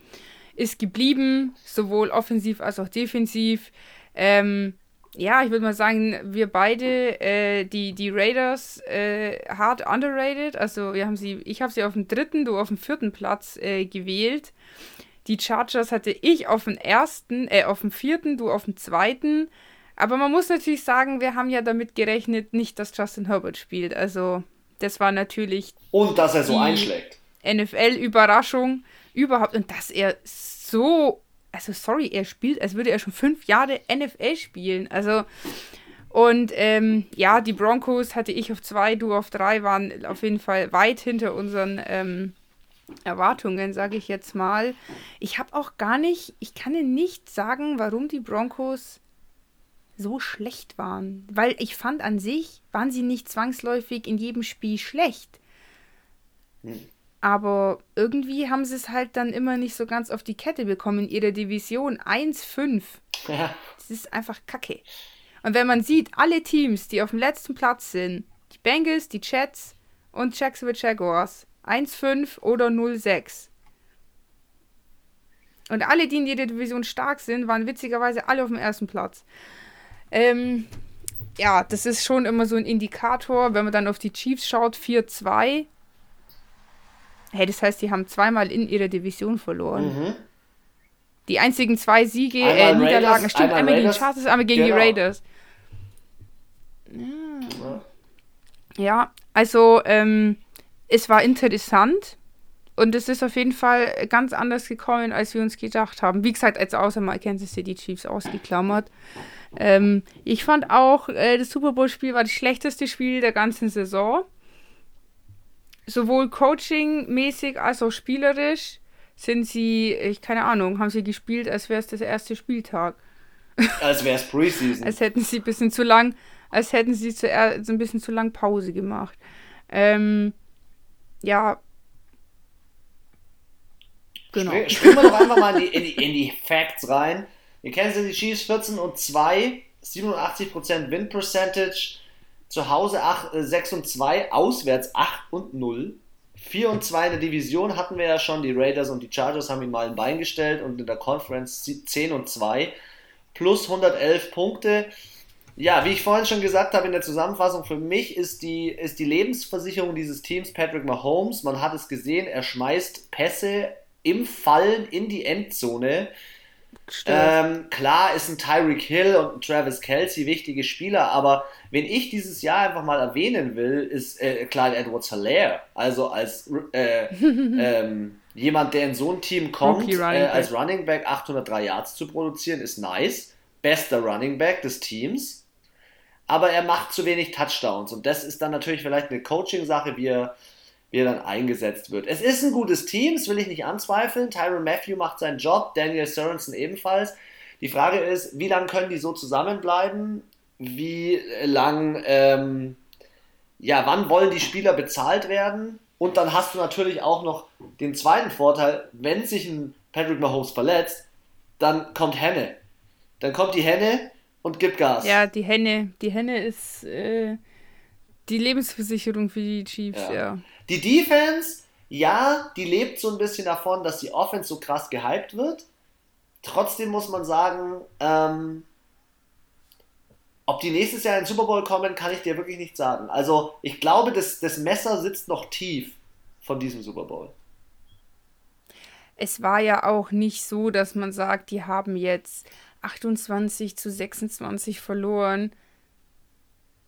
ist geblieben, sowohl offensiv als auch defensiv. Ähm, ja, ich würde mal sagen, wir beide, äh, die, die Raiders, äh, hart underrated. Also wir haben sie, ich habe sie auf dem dritten, du auf dem vierten Platz äh, gewählt. Die Chargers hatte ich auf dem ersten, äh, auf dem vierten, du auf dem zweiten. Aber man muss natürlich sagen, wir haben ja damit gerechnet, nicht, dass Justin Herbert spielt. Also das war natürlich. Und dass er so einschlägt. NFL-Überraschung überhaupt. Und dass er so, also sorry, er spielt, als würde er schon fünf Jahre NFL spielen. Also, und ähm, ja, die Broncos hatte ich auf zwei, du auf drei, waren auf jeden Fall weit hinter unseren ähm, Erwartungen, sage ich jetzt mal. Ich habe auch gar nicht, ich kann dir nicht sagen, warum die Broncos so schlecht waren. Weil ich fand an sich, waren sie nicht zwangsläufig in jedem Spiel schlecht. Aber irgendwie haben sie es halt dann immer nicht so ganz auf die Kette bekommen in ihrer Division 1-5. Ja. Das ist einfach kacke. Und wenn man sieht, alle Teams, die auf dem letzten Platz sind, die Bengals, die Jets und Jacksonville Jaguars, 1-5 oder 0-6. Und alle, die in jeder Division stark sind, waren witzigerweise alle auf dem ersten Platz. Ähm, ja, das ist schon immer so ein Indikator, wenn man dann auf die Chiefs schaut, 4-2 Hey, das heißt, die haben zweimal in ihrer Division verloren. Mhm. Die einzigen zwei Siege, äh, Niederlagen, Raiders, stimmt, einmal, einmal gegen die Chargers, einmal gegen genau. die Raiders. Ja, ja also ähm, es war interessant und es ist auf jeden Fall ganz anders gekommen, als wir uns gedacht haben. Wie gesagt, als außer mal Kansas City Chiefs ausgeklammert. Ähm, ich fand auch, äh, das Super Bowl-Spiel war das schlechteste Spiel der ganzen Saison. Sowohl coaching-mäßig als auch spielerisch sind sie, ich keine Ahnung, haben sie gespielt, als wäre es das erste Spieltag. Als wäre es Preseason. als hätten sie ein bisschen zu lang, als hätten sie zu, so ein bisschen zu lang Pause gemacht. Ähm, ja, Genau. Spielen wir doch einfach mal in die, in die, in die Facts rein. Ihr kennt die Chiefs 14 und 2, 87% Win Percentage, zu Hause 8, 6 und 2, auswärts 8 und 0. 4 und 2 in der Division hatten wir ja schon, die Raiders und die Chargers haben ihn mal ein Bein gestellt und in der Conference 10 und 2 plus 111 Punkte. Ja, wie ich vorhin schon gesagt habe in der Zusammenfassung, für mich ist die, ist die Lebensversicherung dieses Teams Patrick Mahomes. Man hat es gesehen, er schmeißt Pässe im Fallen in die Endzone. Ähm, klar ist ein Tyreek Hill und ein Travis Kelsey wichtige Spieler, aber wenn ich dieses Jahr einfach mal erwähnen will, ist äh, Clyde Edwards Hilaire. Also als äh, ähm, jemand, der in so ein Team kommt, äh, als Running Back 803 Yards zu produzieren, ist nice. Bester Running Back des Teams. Aber er macht zu wenig Touchdowns und das ist dann natürlich vielleicht eine Coaching-Sache, wie er wie er dann eingesetzt wird. Es ist ein gutes Team, das will ich nicht anzweifeln. Tyron Matthew macht seinen Job, Daniel Sorensen ebenfalls. Die Frage ist, wie lange können die so zusammenbleiben? Wie lang, ähm, ja, wann wollen die Spieler bezahlt werden? Und dann hast du natürlich auch noch den zweiten Vorteil, wenn sich ein Patrick Mahomes verletzt, dann kommt Henne. Dann kommt die Henne und gibt Gas. Ja, die Henne, die Henne ist äh, die Lebensversicherung für die Chiefs, ja. ja. Die Defense, ja, die lebt so ein bisschen davon, dass die Offense so krass gehypt wird. Trotzdem muss man sagen, ähm, ob die nächstes Jahr in den Super Bowl kommen, kann ich dir wirklich nicht sagen. Also ich glaube, das, das Messer sitzt noch tief von diesem Super Bowl. Es war ja auch nicht so, dass man sagt, die haben jetzt 28 zu 26 verloren.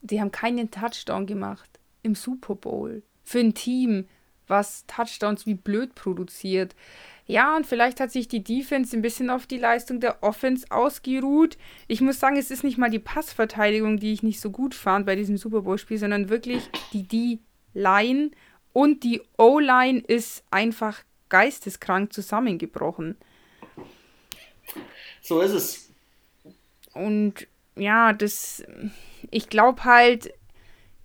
Die haben keinen Touchdown gemacht im Super Bowl für ein Team, was Touchdowns wie blöd produziert. Ja, und vielleicht hat sich die Defense ein bisschen auf die Leistung der Offense ausgeruht. Ich muss sagen, es ist nicht mal die Passverteidigung, die ich nicht so gut fand bei diesem Super Bowl-Spiel, sondern wirklich die D-Line. Und die O-Line ist einfach geisteskrank zusammengebrochen. So ist es. Und ja, das. Ich glaube halt,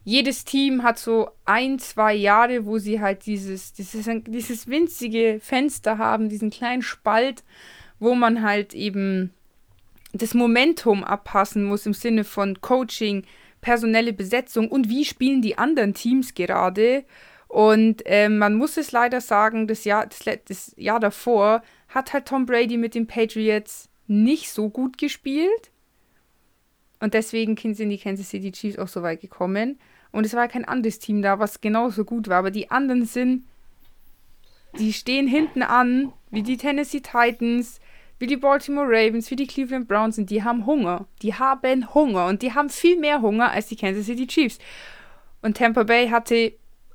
jedes Team hat so ein, zwei Jahre, wo sie halt dieses, dieses, dieses winzige Fenster haben, diesen kleinen Spalt, wo man halt eben das Momentum abpassen muss im Sinne von Coaching, personelle Besetzung und wie spielen die anderen Teams gerade. Und äh, man muss es leider sagen, das Jahr, das, das Jahr davor hat halt Tom Brady mit den Patriots nicht so gut gespielt. Und deswegen sind die Kansas City Chiefs auch so weit gekommen. Und es war kein anderes Team da, was genauso gut war. Aber die anderen sind, die stehen hinten an, wie die Tennessee Titans, wie die Baltimore Ravens, wie die Cleveland Browns und die haben Hunger. Die haben Hunger und die haben viel mehr Hunger als die Kansas City Chiefs. Und Tampa Bay hatte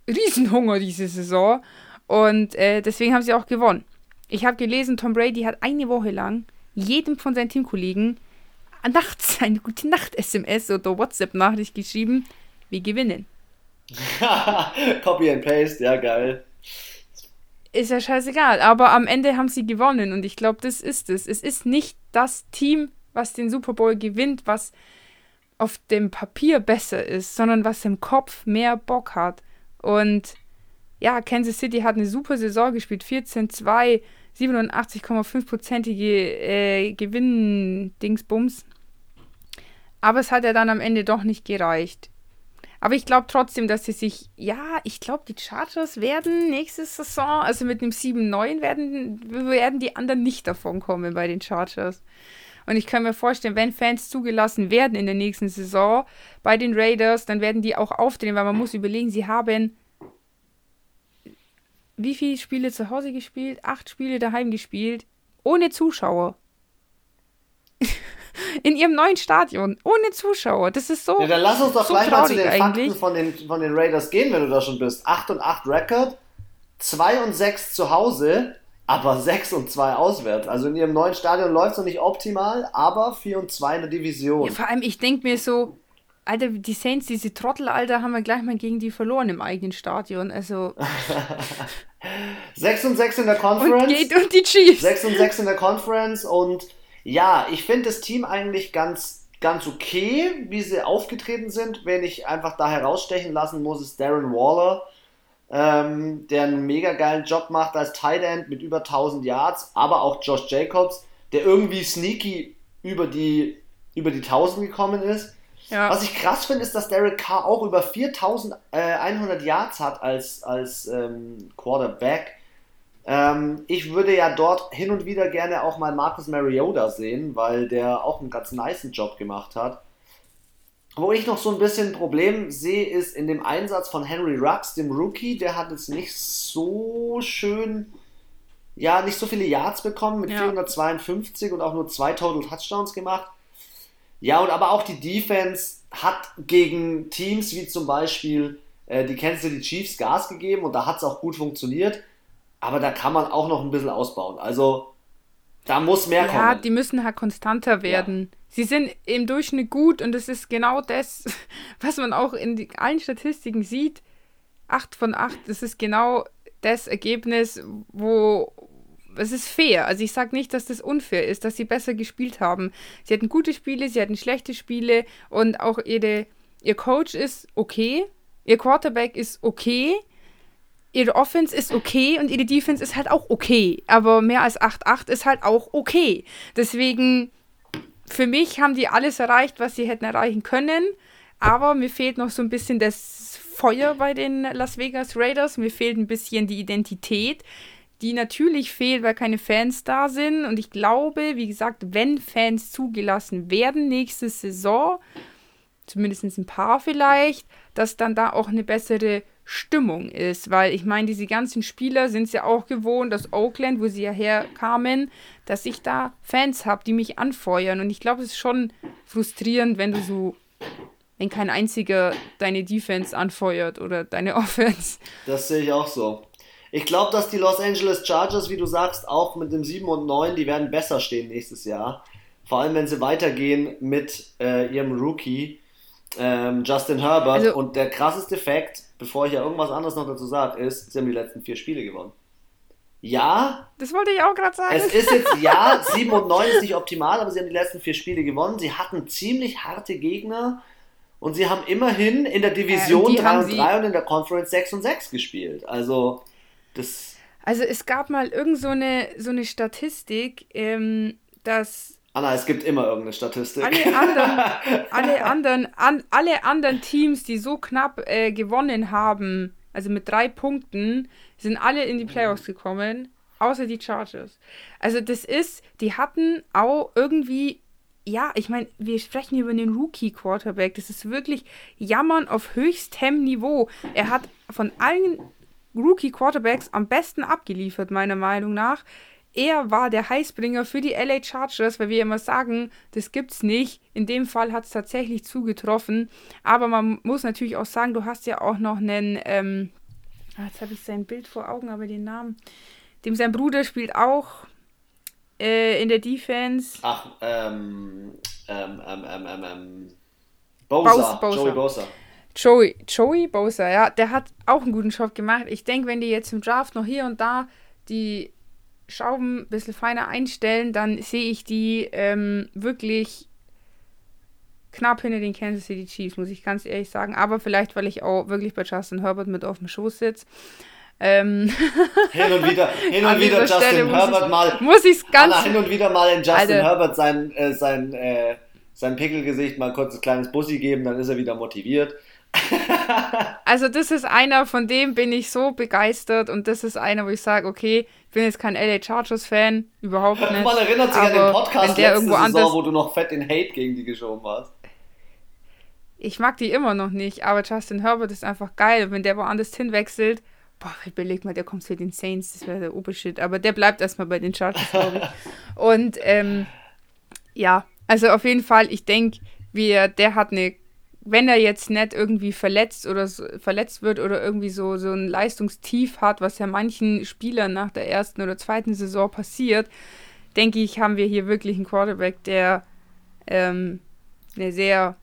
Riesenhunger diese Saison und äh, deswegen haben sie auch gewonnen. Ich habe gelesen, Tom Brady hat eine Woche lang jedem von seinen Teamkollegen nachts eine gute Nacht-SMS oder WhatsApp-Nachricht geschrieben, wir gewinnen. Copy and Paste, ja geil. Ist ja scheißegal, aber am Ende haben sie gewonnen und ich glaube, das ist es. Es ist nicht das Team, was den Super Bowl gewinnt, was auf dem Papier besser ist, sondern was im Kopf mehr Bock hat. Und ja, Kansas City hat eine super Saison gespielt, 14-2, 87,5-prozentige äh, Gewinn-Dingsbums. Aber es hat ja dann am Ende doch nicht gereicht. Aber ich glaube trotzdem, dass sie sich, ja, ich glaube, die Chargers werden nächste Saison, also mit dem 7-9 werden, werden die anderen nicht davon kommen bei den Chargers. Und ich kann mir vorstellen, wenn Fans zugelassen werden in der nächsten Saison bei den Raiders, dann werden die auch aufdrehen, weil man muss überlegen, sie haben wie viele Spiele zu Hause gespielt? Acht Spiele daheim gespielt, ohne Zuschauer. In ihrem neuen Stadion, ohne Zuschauer. Das ist so. Ja, dann lass uns doch so gleich mal zu den eigentlich. Fakten von den, von den Raiders gehen, wenn du da schon bist. 8 und 8 Record, 2 und 6 zu Hause, aber 6 und 2 auswärts. Also in ihrem neuen Stadion läuft es noch nicht optimal, aber 4 und 2 in der Division. Ja, vor allem, ich denke mir so, Alter, die Saints, diese Trottel, Alter, haben wir gleich mal gegen die verloren im eigenen Stadion. Also. 6 und 6 in der Conference. Und geht und die Chiefs. 6 und 6 in der Conference und ja, ich finde das Team eigentlich ganz, ganz okay, wie sie aufgetreten sind. Wenn ich einfach da herausstechen lassen muss, ist Darren Waller, ähm, der einen mega geilen Job macht als Tight End mit über 1000 Yards, aber auch Josh Jacobs, der irgendwie sneaky über die, über die 1000 gekommen ist. Ja. Was ich krass finde, ist, dass Derek Carr auch über 4100 Yards hat als, als ähm, Quarterback. Ähm, ich würde ja dort hin und wieder gerne auch mal Marcus Mariota sehen, weil der auch einen ganz niceen Job gemacht hat. Wo ich noch so ein bisschen ein Problem sehe, ist in dem Einsatz von Henry Rux, dem Rookie. Der hat jetzt nicht so schön, ja, nicht so viele Yards bekommen mit ja. 452 und auch nur zwei Total Touchdowns gemacht. Ja, und aber auch die Defense hat gegen Teams wie zum Beispiel äh, die Kansas City Chiefs Gas gegeben und da hat es auch gut funktioniert. Aber da kann man auch noch ein bisschen ausbauen. Also da muss mehr ja, kommen. Ja, die müssen halt konstanter werden. Ja. Sie sind im Durchschnitt gut und es ist genau das, was man auch in die, allen Statistiken sieht. 8 von 8, das ist genau das Ergebnis, wo es ist fair. Also ich sage nicht, dass das unfair ist, dass sie besser gespielt haben. Sie hatten gute Spiele, sie hatten schlechte Spiele und auch ihre, ihr Coach ist okay, ihr Quarterback ist okay ihre Offense ist okay und ihre Defense ist halt auch okay. Aber mehr als 8-8 ist halt auch okay. Deswegen, für mich haben die alles erreicht, was sie hätten erreichen können. Aber mir fehlt noch so ein bisschen das Feuer bei den Las Vegas Raiders. Mir fehlt ein bisschen die Identität, die natürlich fehlt, weil keine Fans da sind. Und ich glaube, wie gesagt, wenn Fans zugelassen werden nächste Saison, zumindest ein paar vielleicht, dass dann da auch eine bessere Stimmung ist, weil ich meine, diese ganzen Spieler sind es ja auch gewohnt aus Oakland, wo sie ja herkamen, dass ich da Fans habe, die mich anfeuern und ich glaube, es ist schon frustrierend, wenn du so wenn kein einziger deine Defense anfeuert oder deine Offense. Das sehe ich auch so. Ich glaube, dass die Los Angeles Chargers, wie du sagst, auch mit dem 7 und 9, die werden besser stehen nächstes Jahr. Vor allem, wenn sie weitergehen mit äh, ihrem Rookie ähm, Justin Herbert. Also, und der krasseste Fakt, bevor ich ja irgendwas anderes noch dazu sage, ist, sie haben die letzten vier Spiele gewonnen. Ja. Das wollte ich auch gerade sagen. Es ist jetzt, ja, 7 und 9 ist nicht optimal, aber sie haben die letzten vier Spiele gewonnen. Sie hatten ziemlich harte Gegner und sie haben immerhin in der Division äh, 3 und 3 und in der Conference 6 und 6 gespielt. Also, das. Also, es gab mal irgend so eine, so eine Statistik, ähm, dass Anna, es gibt immer irgendeine Statistik. Alle anderen, alle anderen, an, alle anderen Teams, die so knapp äh, gewonnen haben, also mit drei Punkten, sind alle in die Playoffs gekommen, außer die Chargers. Also das ist, die hatten auch irgendwie, ja, ich meine, wir sprechen hier über den Rookie-Quarterback. Das ist wirklich Jammern auf höchstem Niveau. Er hat von allen Rookie-Quarterbacks am besten abgeliefert, meiner Meinung nach er war der Heißbringer für die LA Chargers, weil wir immer sagen, das gibt's nicht. In dem Fall hat es tatsächlich zugetroffen. Aber man muss natürlich auch sagen, du hast ja auch noch einen, ähm, ah, jetzt habe ich sein Bild vor Augen, aber den Namen. Dem sein Bruder spielt auch äh, in der Defense. Ach, ähm, ähm, ähm, ähm, ähm, ähm Bosa, Bosa. Joey Bosa. Joey, Joey Bosa, ja, der hat auch einen guten Job gemacht. Ich denke, wenn die jetzt im Draft noch hier und da die Schrauben ein bisschen feiner einstellen, dann sehe ich die ähm, wirklich knapp hinter den Kansas City Chiefs, muss ich ganz ehrlich sagen. Aber vielleicht, weil ich auch wirklich bei Justin Herbert mit auf dem Schoß sitze. Ähm hin und wieder, hin und wieder Justin Stelle Herbert ich, mal. Muss ich's ganz. Anna, hin und wieder mal in Justin Alter. Herbert sein, äh, sein, äh, sein Pickelgesicht mal kurz ein kleines Bussi geben, dann ist er wieder motiviert. also das ist einer, von dem bin ich so begeistert und das ist einer, wo ich sage, okay, bin jetzt kein LA Chargers-Fan, überhaupt nicht. Man erinnert sich an den Podcast letzte Saison, anders, wo du noch fett den Hate gegen die geschoben hast. Ich mag die immer noch nicht, aber Justin Herbert ist einfach geil. Wenn der woanders hinwechselt, boah, überleg mal, der kommt zu den Saints, das wäre der Obershit. Aber der bleibt erstmal bei den Chargers, glaube ich. Und ähm, ja, also auf jeden Fall, ich denke, der hat eine, wenn er jetzt nicht irgendwie verletzt oder so, verletzt wird oder irgendwie so, so ein Leistungstief hat, was ja manchen Spielern nach der ersten oder zweiten Saison passiert, denke ich, haben wir hier wirklich einen Quarterback, der ähm, eine sehr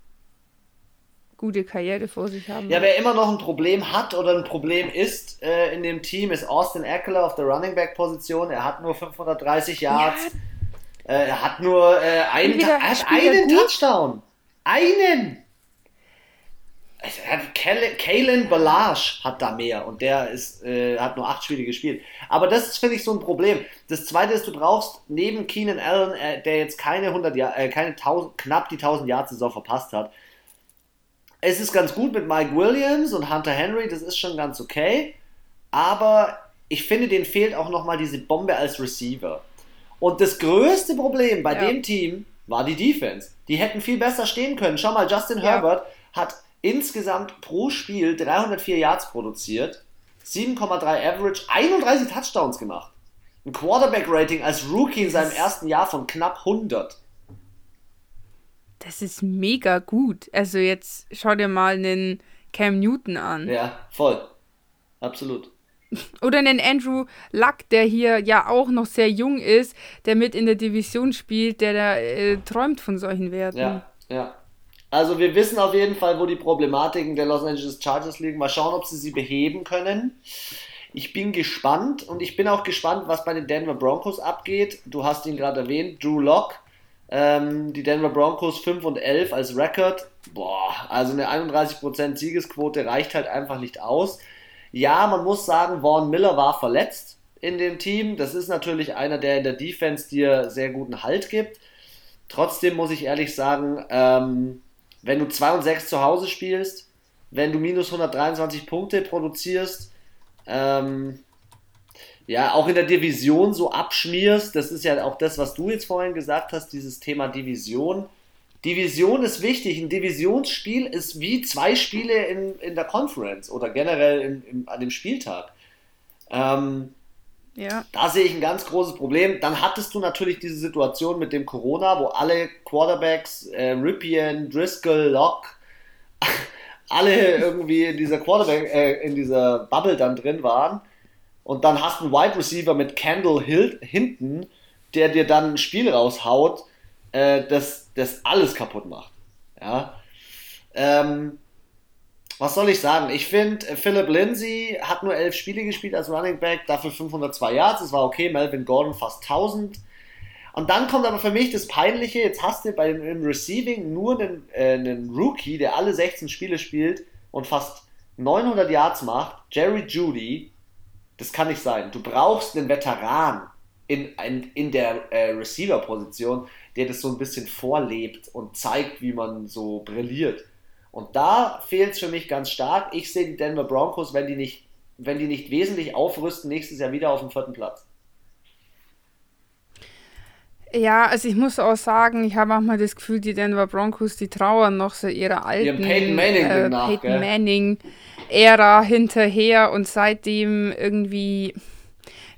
gute Karriere vor sich haben. Ja, wer immer noch ein Problem hat oder ein Problem ist äh, in dem Team, ist Austin Eckler auf der Running Back Position. Er hat nur 530 Yards. Ja. Äh, er hat nur äh, einen, hat einen Touchdown. Einen! Kalen Balage hat da mehr und der ist, äh, hat nur acht Spiele gespielt. Aber das ist, finde ich, so ein Problem. Das zweite ist, du brauchst neben Keenan Allen, äh, der jetzt keine 100 Jahr, äh, keine 1000, knapp die 1000 Jahre Saison verpasst hat. Es ist ganz gut mit Mike Williams und Hunter Henry, das ist schon ganz okay. Aber ich finde, denen fehlt auch nochmal diese Bombe als Receiver. Und das größte Problem bei ja. dem Team war die Defense. Die hätten viel besser stehen können. Schau mal, Justin ja. Herbert hat insgesamt pro Spiel 304 Yards produziert, 7,3 Average, 31 Touchdowns gemacht. Ein Quarterback-Rating als Rookie in seinem ersten Jahr von knapp 100. Das ist mega gut. Also jetzt schau dir mal einen Cam Newton an. Ja, voll. Absolut. Oder einen Andrew Luck, der hier ja auch noch sehr jung ist, der mit in der Division spielt, der da äh, träumt von solchen Werten. Ja, ja. Also wir wissen auf jeden Fall, wo die Problematiken der Los Angeles Chargers liegen. Mal schauen, ob sie sie beheben können. Ich bin gespannt und ich bin auch gespannt, was bei den Denver Broncos abgeht. Du hast ihn gerade erwähnt, Drew Locke. Ähm, die Denver Broncos 5 und 11 als Rekord. Boah, also eine 31% Siegesquote reicht halt einfach nicht aus. Ja, man muss sagen, Vaughn Miller war verletzt in dem Team. Das ist natürlich einer, der in der Defense dir sehr guten Halt gibt. Trotzdem muss ich ehrlich sagen, ähm, wenn du 2 und 6 zu Hause spielst, wenn du minus 123 Punkte produzierst, ähm, ja, auch in der Division so abschmierst, das ist ja auch das, was du jetzt vorhin gesagt hast, dieses Thema Division. Division ist wichtig. Ein Divisionsspiel ist wie zwei Spiele in, in der Conference oder generell in, in, an dem Spieltag. Ähm, ja. Da sehe ich ein ganz großes Problem. Dann hattest du natürlich diese Situation mit dem Corona, wo alle Quarterbacks, äh, Ripien, Driscoll, Locke, alle irgendwie in dieser Quarterback, äh, in dieser Bubble dann drin waren. Und dann hast du einen Wide Receiver mit Kendall Hill hinten, der dir dann ein Spiel raushaut, äh, das, das alles kaputt macht. Ja. Ähm, was soll ich sagen? Ich finde, Philip Lindsay hat nur elf Spiele gespielt als Running Back, dafür 502 Yards, das war okay. Melvin Gordon fast 1000. Und dann kommt aber für mich das Peinliche, jetzt hast du bei im Receiving nur einen, äh, einen Rookie, der alle 16 Spiele spielt und fast 900 Yards macht, Jerry Judy. Das kann nicht sein. Du brauchst einen Veteran in, in, in der äh, Receiver-Position, der das so ein bisschen vorlebt und zeigt, wie man so brilliert. Und da fehlt es für mich ganz stark. Ich sehe die Denver Broncos, wenn die nicht, wenn die nicht wesentlich aufrüsten, nächstes Jahr wieder auf dem vierten Platz. Ja, also ich muss auch sagen, ich habe auch mal das Gefühl, die Denver Broncos, die trauern noch so ihrer alten Peyton Manning, äh, nach, Peyton Manning Ära hinterher und seitdem irgendwie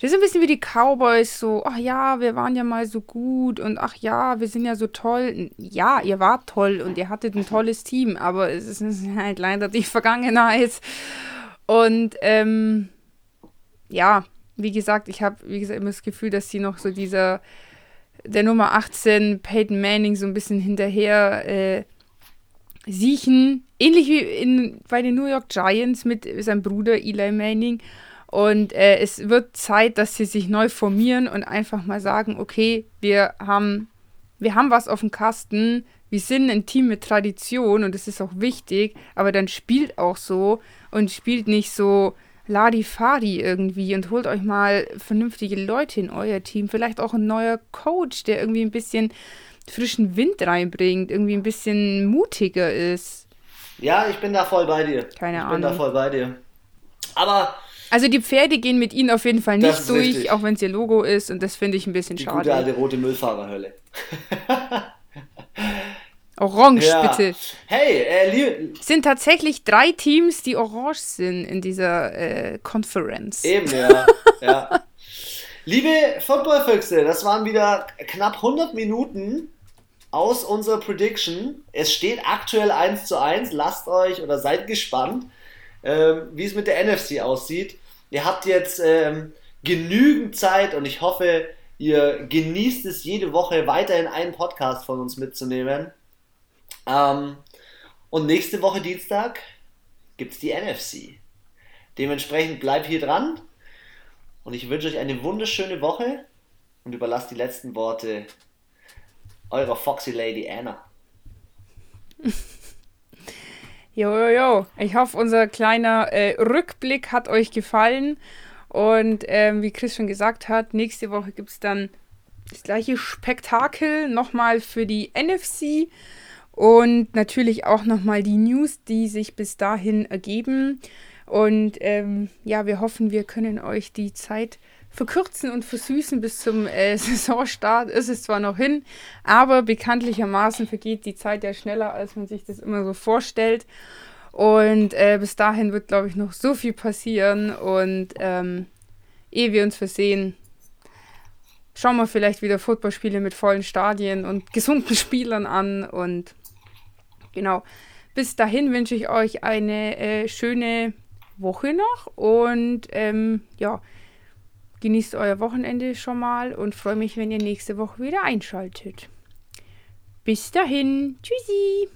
das ist ein bisschen wie die Cowboys, so, ach ja, wir waren ja mal so gut und ach ja, wir sind ja so toll. Ja, ihr wart toll und ihr hattet ein tolles Team, aber es ist halt leider die Vergangenheit. Und ähm, ja, wie gesagt, ich habe, wie gesagt, immer das Gefühl, dass sie noch so dieser, der Nummer 18, Peyton Manning, so ein bisschen hinterher äh, siechen. Ähnlich wie in, bei den New York Giants mit seinem Bruder Eli Manning. Und äh, es wird Zeit, dass sie sich neu formieren und einfach mal sagen, okay, wir haben, wir haben was auf dem Kasten, wir sind ein Team mit Tradition und das ist auch wichtig, aber dann spielt auch so und spielt nicht so Ladi-Fadi irgendwie und holt euch mal vernünftige Leute in euer Team. Vielleicht auch ein neuer Coach, der irgendwie ein bisschen frischen Wind reinbringt, irgendwie ein bisschen mutiger ist. Ja, ich bin da voll bei dir. Keine ich Ahnung. Ich bin da voll bei dir. Aber also die Pferde gehen mit ihnen auf jeden Fall nicht durch, richtig. auch wenn es ihr Logo ist und das finde ich ein bisschen die schade. Gute alte rote Müllfahrerhölle. Orange, ja. bitte. Hey, äh, Es sind tatsächlich drei Teams, die orange sind in dieser äh, Conference. Eben, ja. ja. Liebe Footballfüchse, das waren wieder knapp 100 Minuten aus unserer Prediction. Es steht aktuell 1 zu 1. Lasst euch oder seid gespannt, ähm, wie es mit der NFC aussieht. Ihr habt jetzt ähm, genügend Zeit und ich hoffe, ihr genießt es jede Woche weiterhin einen Podcast von uns mitzunehmen. Ähm, und nächste Woche Dienstag gibt es die NFC. Dementsprechend bleibt hier dran und ich wünsche euch eine wunderschöne Woche und überlasse die letzten Worte eurer Foxy Lady Anna. Jo, jo, jo. Ich hoffe, unser kleiner äh, Rückblick hat euch gefallen. Und ähm, wie Chris schon gesagt hat, nächste Woche gibt es dann das gleiche Spektakel nochmal für die NFC. Und natürlich auch nochmal die News, die sich bis dahin ergeben. Und ähm, ja, wir hoffen, wir können euch die Zeit verkürzen und versüßen bis zum äh, Saisonstart. Ist es zwar noch hin, aber bekanntlichermaßen vergeht die Zeit ja schneller, als man sich das immer so vorstellt. Und äh, bis dahin wird, glaube ich, noch so viel passieren. Und ähm, ehe wir uns versehen, schauen wir vielleicht wieder Footballspiele mit vollen Stadien und gesunden Spielern an. Und Genau. Bis dahin wünsche ich euch eine äh, schöne Woche noch und ähm, ja, genießt euer Wochenende schon mal und freue mich, wenn ihr nächste Woche wieder einschaltet. Bis dahin. Tschüssi.